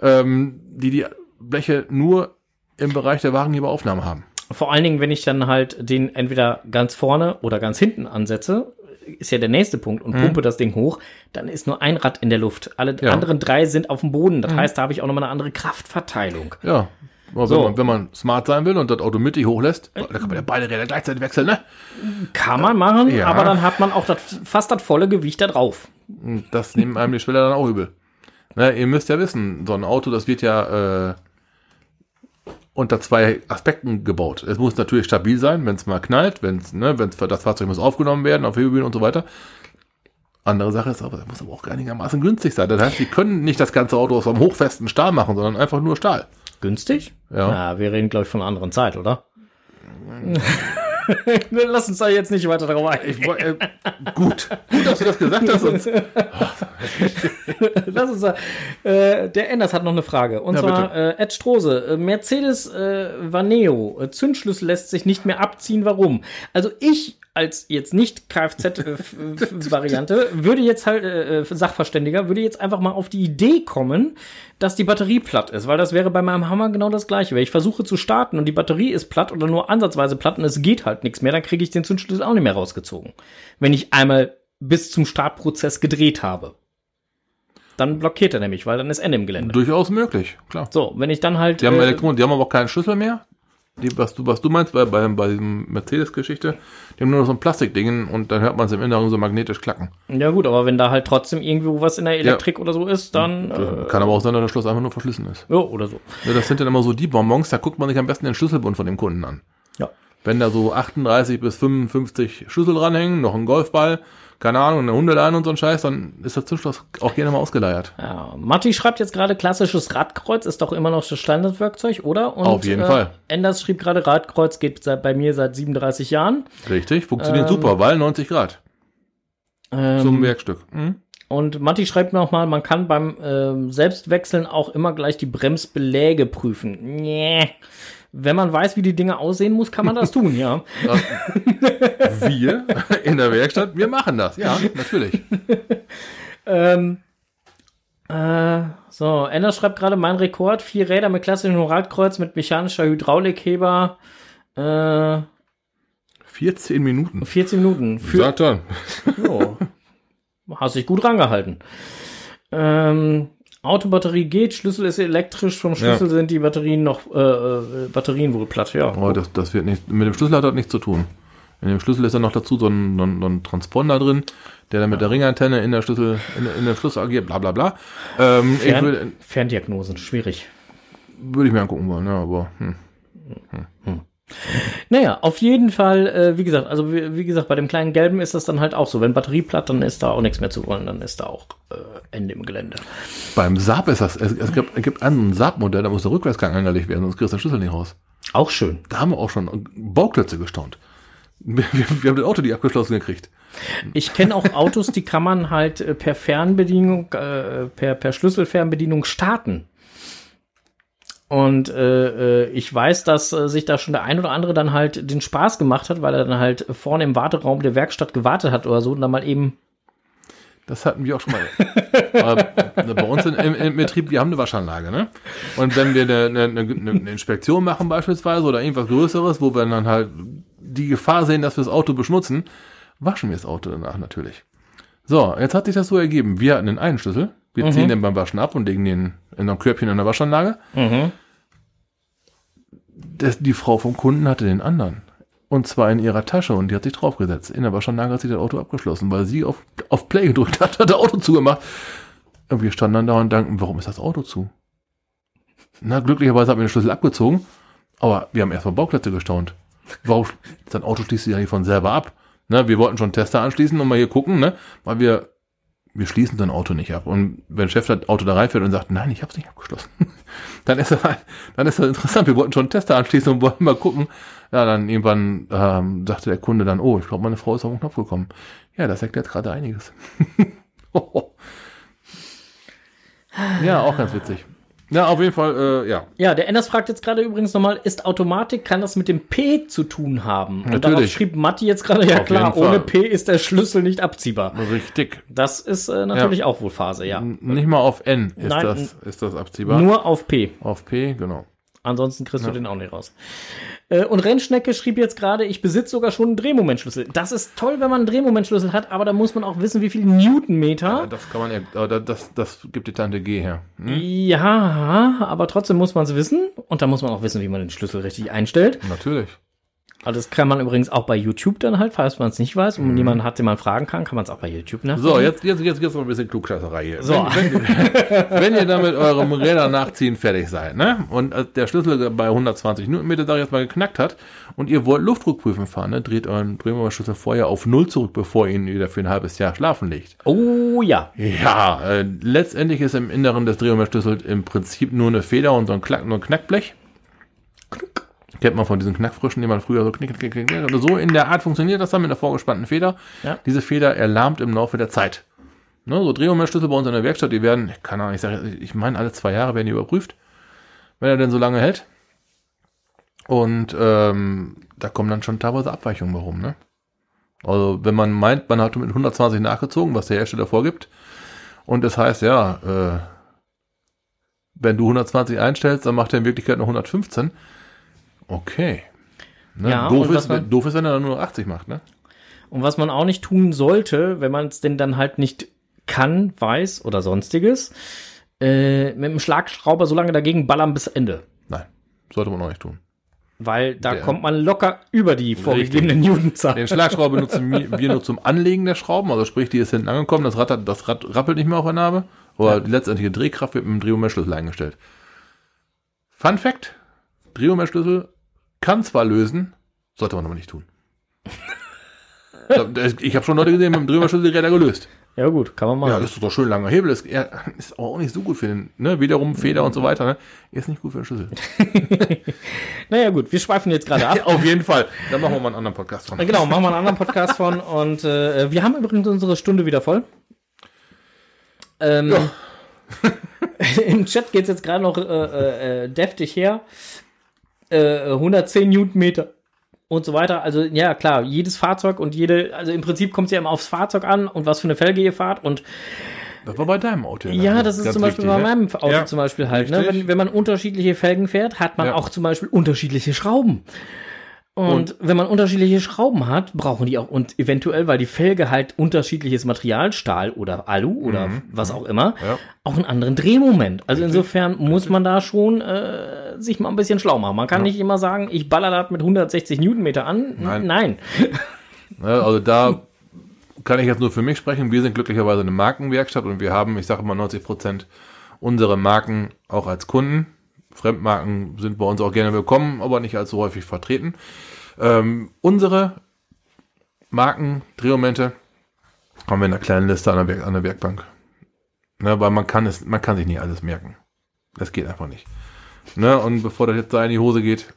ähm, die die Bleche nur im Bereich der Wagenheberaufnahme haben. Vor allen Dingen, wenn ich dann halt den entweder ganz vorne oder ganz hinten ansetze, ist ja der nächste Punkt und pumpe das Ding hoch, dann ist nur ein Rad in der Luft. Alle Ja. anderen drei sind auf dem Boden. Das heißt, da habe ich auch nochmal eine andere Kraftverteilung. Ja. Aber So. wenn, man, wenn man smart sein will und das Auto mittig hochlässt, da kann man ja beide Räder gleichzeitig wechseln, ne? Kann man machen, Ja. aber dann hat man auch das, fast das volle Gewicht da drauf. Das nehmen einem die Schweller dann auch übel. Ne, ihr müsst ja wissen, so ein Auto, das wird ja äh, unter zwei Aspekten gebaut. Es muss natürlich stabil sein, wenn es mal knallt, wenn es, ne, wenn's, das Fahrzeug muss aufgenommen werden auf Hebebühnen und so weiter. Andere Sache ist aber, es muss aber auch einigermaßen günstig sein. Das heißt, die können nicht das ganze Auto aus einem hochfesten Stahl machen, sondern einfach nur Stahl. Günstig? Ja. Ja, wir reden, glaube ich, von einer anderen Zeit, oder? Lass uns da jetzt nicht weiter drauf ein. Ich, äh, gut, gut, dass du das gesagt hast. Sonst, Lass uns da. Äh, der Enders hat noch eine Frage. Und Ja, zwar äh, Ed Strose. Äh, Mercedes äh, Vaneo. Äh, Zündschlüssel lässt sich nicht mehr abziehen. Warum? Also ich als jetzt nicht Kfz-Variante würde jetzt halt äh, äh, Sachverständiger würde jetzt einfach mal auf die Idee kommen, dass die Batterie platt ist, weil das wäre bei meinem Hammer genau das gleiche. Wenn ich versuche zu starten und die Batterie ist platt oder nur ansatzweise platt und es geht halt nichts mehr, dann kriege ich den Zündschlüssel auch nicht mehr rausgezogen. Wenn ich einmal bis zum Startprozess gedreht habe. Dann blockiert er nämlich, weil dann ist Ende im Gelände. durchaus möglich, klar. So, wenn ich dann halt. Die haben äh, Elektronen, die haben aber auch keinen Schlüssel mehr. Die, was, du, was du meinst bei, bei, bei diesem Mercedes-Geschichte, die haben nur noch so ein Plastikding und dann hört man es im Inneren so magnetisch klacken. ja gut, aber wenn da halt trotzdem irgendwo was in der Elektrik oder so ist, dann. Äh, Kann aber auch sein, dass der Schloss einfach nur verschlissen ist. ja, oder so. Ja, das sind dann immer so die Bonbons, da guckt man sich am besten den Schlüsselbund von dem Kunden an. Ja. Wenn da so 38 bis 55 Schlüssel dranhängen, noch ein Golfball, keine Ahnung, eine Hundeleine und so ein Scheiß, dann ist das Zündschloss auch gerne mal ausgeleiert. Ja, Matti schreibt jetzt gerade klassisches Radkreuz, ist doch immer noch das Standardwerkzeug, oder? Und, Auf jeden Fall. Enders schrieb gerade Radkreuz geht seit, bei mir seit 37 Jahren. Richtig, funktioniert super, weil 90 Grad Ähm, zum Werkstück. Mhm. Und Matti schreibt nochmal, man kann beim ähm, Selbstwechseln auch immer gleich die Bremsbeläge prüfen. Nee. Wenn man weiß, wie die Dinge aussehen muss, kann man das tun, ja. Wir in der Werkstatt, wir machen das. Ja, natürlich. Ähm, äh, so, Ender schreibt gerade, mein Rekord, vier Räder mit klassischem Radkreuz mit mechanischer Hydraulikheber, äh, 14 Minuten. 14 Minuten. Für, er. Jo. Hast dich gut rangehalten. Ähm, Autobatterie geht, Schlüssel ist elektrisch, vom Schlüssel Ja. sind die Batterien noch, äh, äh, Batterien wohl platt, ja. Oh, das, das wird nicht, mit dem Schlüssel hat das nichts zu tun. In dem Schlüssel ist dann noch dazu so ein, so ein, so ein Transponder drin, der dann mit der Ringantenne in der Schlüssel, in, in der Schlüssel agiert, bla bla bla. Ähm, ich Fern, würde Ferndiagnosen, schwierig. würd ich mir angucken wollen, ja, aber hm. Naja, auf jeden Fall, äh, wie gesagt, also wie, wie gesagt, bei dem kleinen Gelben ist das dann halt auch so. Wenn Batterie platt, dann ist da auch nichts mehr zu wollen, dann ist da auch äh, Ende im Gelände. beim Saab ist das, es, es gibt, es gibt ein Saab-Modell, da muss der Rückwärtsgang angelegt werden, sonst kriegst du den Schlüssel nicht raus. Auch schön. Da haben wir auch schon Bauklötze gestaunt. Wir, wir, wir haben das Auto die abgeschlossen gekriegt. Ich kenne auch Autos, die kann man halt äh, per Fernbedienung, äh, per, per Schlüsselfernbedienung starten. Und äh, äh, ich weiß, dass äh, sich da schon der ein oder andere dann halt den Spaß gemacht hat, weil er dann halt vorne im Warteraum der Werkstatt gewartet hat oder so und dann mal eben. Das hatten wir auch schon mal. Aber bei uns in, im, im Betrieb, wir haben eine Waschanlage, ne? Und wenn wir eine, eine, eine, eine Inspektion machen beispielsweise oder irgendwas Größeres, wo wir dann halt die Gefahr sehen, dass wir das Auto beschmutzen, waschen wir das Auto danach natürlich. So, jetzt hat sich das so ergeben. Wir hatten den einen Schlüssel, wir ziehen den beim Waschen ab und legen den in ein Körbchen in der Waschanlage. Das, die Frau vom Kunden hatte den anderen. Und zwar in ihrer Tasche und die hat sich draufgesetzt. In der Waschanlage hat sie das Auto abgeschlossen, weil sie auf, auf Play gedrückt hat, hat das Auto zugemacht. Und wir standen dann da und dachten, warum ist das Auto zu? Na, glücklicherweise haben wir den Schlüssel abgezogen, aber wir haben erstmal Bauklötze gestaunt. Warum? Sein Auto schließt sich ja nicht von selber ab. Ne, wir wollten schon Tester anschließen und mal hier gucken, ne, weil wir, wir schließen so ein Auto nicht ab. Und wenn Chef das Auto da reinfährt und sagt, nein, ich habe es nicht abgeschlossen, dann ist das, dann ist das interessant. Wir wollten schon einen Tester anschließen und wollten mal gucken. Ja, dann irgendwann ähm, sagte der Kunde dann, oh, ich glaube, meine Frau ist auf den Knopf gekommen. Ja, das erklärt gerade einiges. ja, auch ganz witzig. Ja, auf jeden Fall, äh, ja. Ja, der Enders fragt jetzt gerade übrigens nochmal, ist Automatik, kann das mit dem P zu tun haben? Und darauf Natürlich. schrieb Matti jetzt gerade, ja Auf klar, ohne P ist der Schlüssel nicht abziehbar. Richtig. Das ist äh, natürlich auch wohl Phase, ja. N- Nicht mal auf N ist, Nein, das, ist das abziehbar. Nur auf P. auf P, genau. Ansonsten kriegst du den auch nicht raus. Äh, und Rennschnecke schrieb jetzt gerade, ich besitze sogar schon einen Drehmomentschlüssel. Das ist toll, wenn man einen Drehmomentschlüssel hat, aber da muss man auch wissen, wie viel Newtonmeter. Das kann man, ja- das, das gibt die Tante G her. Hm? Ja, aber trotzdem muss man es wissen. Und da muss man auch wissen, wie man den Schlüssel richtig einstellt. Natürlich. Also das kann man übrigens auch bei YouTube dann halt, falls man es nicht weiß und jemanden hat, den man fragen kann, kann man es auch bei YouTube nach. So, jetzt, jetzt, jetzt geht's noch ein bisschen Klugscheißerei hier. So. Wenn, wenn, wenn ihr da mit eurem Räder nachziehen fertig seid, ne? Und äh, der Schlüssel bei 120 Newtonmeter da jetzt mal geknackt hat und ihr wollt Luftdruckprüfen fahren, ne? Dreht euren Drehmomentschlüssel vorher auf Null zurück, bevor ihr ihn wieder für ein halbes Jahr schlafen legt. Oh ja. Ja, äh, letztendlich ist im Inneren des Drehmomentschlüssels im Prinzip nur eine Feder und so ein, Klack, nur ein Knackblech. Kennt man von diesen Knackfrischen, die man früher so knick, knick, knick, knick. So in der Art funktioniert das dann mit einer vorgespannten Feder. Ja. Diese Feder erlahmt im Laufe der Zeit. Ne, so Drehmomentschlüssel bei uns in der Werkstatt, die werden, ich kann auch nicht sagen, ich meine, alle zwei Jahre werden die überprüft, wenn er denn so lange hält. Und ähm, da kommen dann schon teilweise Abweichungen bei rum, ne? Also wenn man meint, man hat mit 120 nachgezogen, was der Hersteller vorgibt, und es heißt, ja, äh, wenn du 120 einstellst, dann macht er in Wirklichkeit noch 115. Okay. Ne? Ja, doof, ist, man- doof ist, wenn er dann nur noch 80 macht, ne? Und was man auch nicht tun sollte, wenn man es denn dann halt nicht kann, weiß oder sonstiges, äh, mit dem Schlagschrauber so lange dagegen ballern bis Ende. Nein, sollte man auch nicht tun. Weil da Der- kommt man locker über die vorgegebene Newtonzahl. Den Schlagschrauber benutzen wir nur zum Anlegen der Schrauben, also sprich, die ist hinten angekommen, das Rad, das Rad rappelt nicht mehr auf der Narbe, aber die letztendliche Drehkraft wird mit dem Drehmomentschlüssel eingestellt. Fun Fact, Drehmomentschlüssel kann zwar lösen, sollte man aber nicht tun. ich habe schon Leute gesehen, mit dem Drehmomentschlüssel die Räder gelöst. Ja gut, kann man Ja, machen. ist doch schön langer Hebel, ist, ist aber auch nicht so gut für den, ne, wiederum Feder und so weiter, ne, ist nicht gut für den Schlüssel. naja gut, wir schweifen jetzt gerade ab. Auf jeden Fall, dann machen wir mal einen anderen Podcast von. Genau, machen wir einen anderen Podcast von. Und äh, wir haben übrigens unsere Stunde wieder voll. Ähm, Im Chat geht es jetzt gerade noch äh, äh, äh, deftig her. Äh, 110 Newtonmeter und so weiter. Also ja, klar, jedes Fahrzeug und jede, also im Prinzip kommt es ja immer aufs Fahrzeug an und was für eine Felge ihr fahrt und Das war bei deinem Auto. ja, das ist zum Beispiel wichtig, bei ne? meinem Auto Ja, zum Beispiel halt. Ne? richtig. Wenn, wenn man unterschiedliche Felgen fährt, hat man Ja. auch zum Beispiel unterschiedliche Schrauben. Und, wenn man unterschiedliche Schrauben hat, brauchen die auch und eventuell, weil die Felge halt unterschiedliches Material, Stahl oder Alu oder was auch immer, Mhm. Ja. auch einen anderen Drehmoment. Also insofern muss man da schon äh, sich mal ein bisschen schlau machen. Man kann nicht immer sagen, ich baller das mit 160 Newtonmeter an. Nein. Nein. Ne, also da kann ich jetzt nur für mich sprechen. Wir sind glücklicherweise eine Markenwerkstatt und wir haben, ich sage immer 90 Prozent unserer Marken auch als Kunden. Fremdmarken sind bei uns auch gerne willkommen, aber nicht allzu häufig vertreten. Ähm, unsere Marken, Drehmomente, haben wir in einer kleinen Liste an der, Werk an der Werkbank. Ne, weil man kann es, man kann sich nicht alles merken. Das geht einfach nicht. Ne, und bevor das jetzt da in die Hose geht,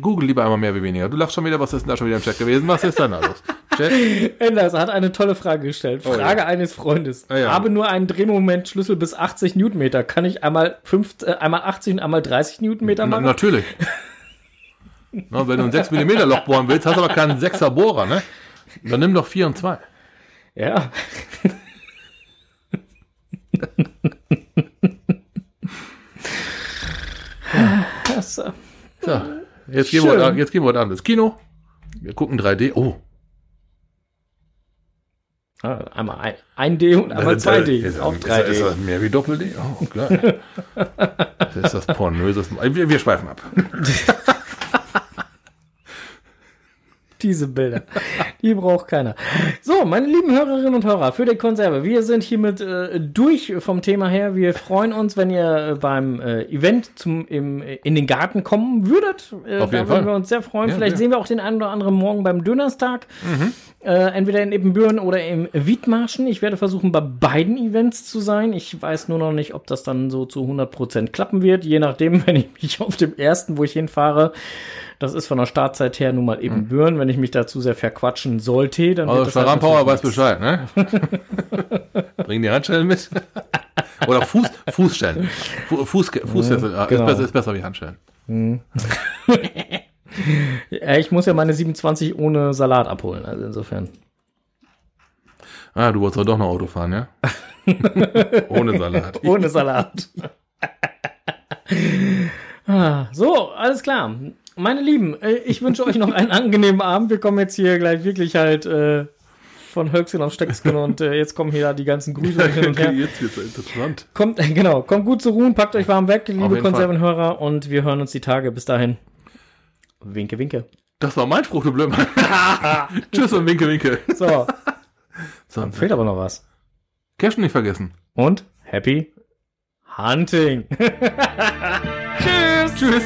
google lieber einmal mehr wie weniger. Du lachst schon wieder, was ist denn da schon wieder im Chat gewesen? Was ist denn da los? Chat? Enders hat eine tolle Frage gestellt. Oh, Frage ja. eines Freundes. Ah, ja. Habe nur einen Drehmoment Schlüssel bis 80 Newtonmeter. Kann ich einmal, 5, äh, einmal 80 und einmal 30 Newtonmeter Na, machen? natürlich. Na, wenn du ein 6 mm Loch bohren willst, hast du aber keinen 6er Bohrer, ne? Dann nimm doch 4 und 2. Ja. das, So, jetzt gehen, wir an- jetzt gehen wir Abend ins Kino. Wir gucken 3D. Oh, ah, einmal ein, ein D und einmal 2D. Ist, auch ist, 3D. ist das mehr wie Doppel-D? Oh, klar. Das ist das pornöses. Wir, wir schweifen ab. Diese Bilder. Die braucht keiner. So, meine lieben Hörerinnen und Hörer, für die Konserve. Wir sind hiermit äh, durch vom Thema her. Wir freuen uns, wenn ihr äh, beim äh, Event zum, im, äh, in den Garten kommen würdet. Äh, Auf da jeden würden Fall. wir uns sehr freuen. Ja, Vielleicht ja. sehen wir auch den einen oder anderen morgen beim Dönerstag. Mhm. Äh, entweder in Ebenbüren oder im Wiedmarschen. Ich werde versuchen, bei beiden Events zu sein. Ich weiß nur noch nicht, ob das dann so zu 100% klappen wird. Je nachdem, wenn ich mich auf dem ersten, wo ich hinfahre, das ist von der Startzeit her nun mal Ebenbüren. Wenn ich mich dazu sehr verquatschen sollte, dann Also Power weiß Bescheid, ne? Bring die Handschellen mit. Oder Fuß, Fußstellen. Fu- Fuß, Fußfessel äh, genau. ist, besser, ist besser wie Handschellen. nichts. Ja, ich muss ja meine 27 ohne Salat abholen. Also insofern. Ah, du wolltest doch noch Auto fahren, ja? Ohne Salat. Ohne Salat. Ah, so, alles klar. Meine Lieben, äh, ich wünsche euch noch einen angenehmen Abend. Wir kommen jetzt hier gleich wirklich halt äh, von Höchstchen auf Stöckskin und äh, jetzt kommen hier die ganzen Grüße hin und her. Jetzt wird's interessant. Kommt, genau, kommt gut zur Ruhe, packt euch warm weg, liebe Konservenhörer, und wir hören uns die Tage. Bis dahin. Winke, winke. Das war mein Spruch, du Blödmann. Tschüss und winke, winke. So, So, fehlt aber noch was. Cash nicht vergessen. Und happy hunting. Tschüss. Tschüss.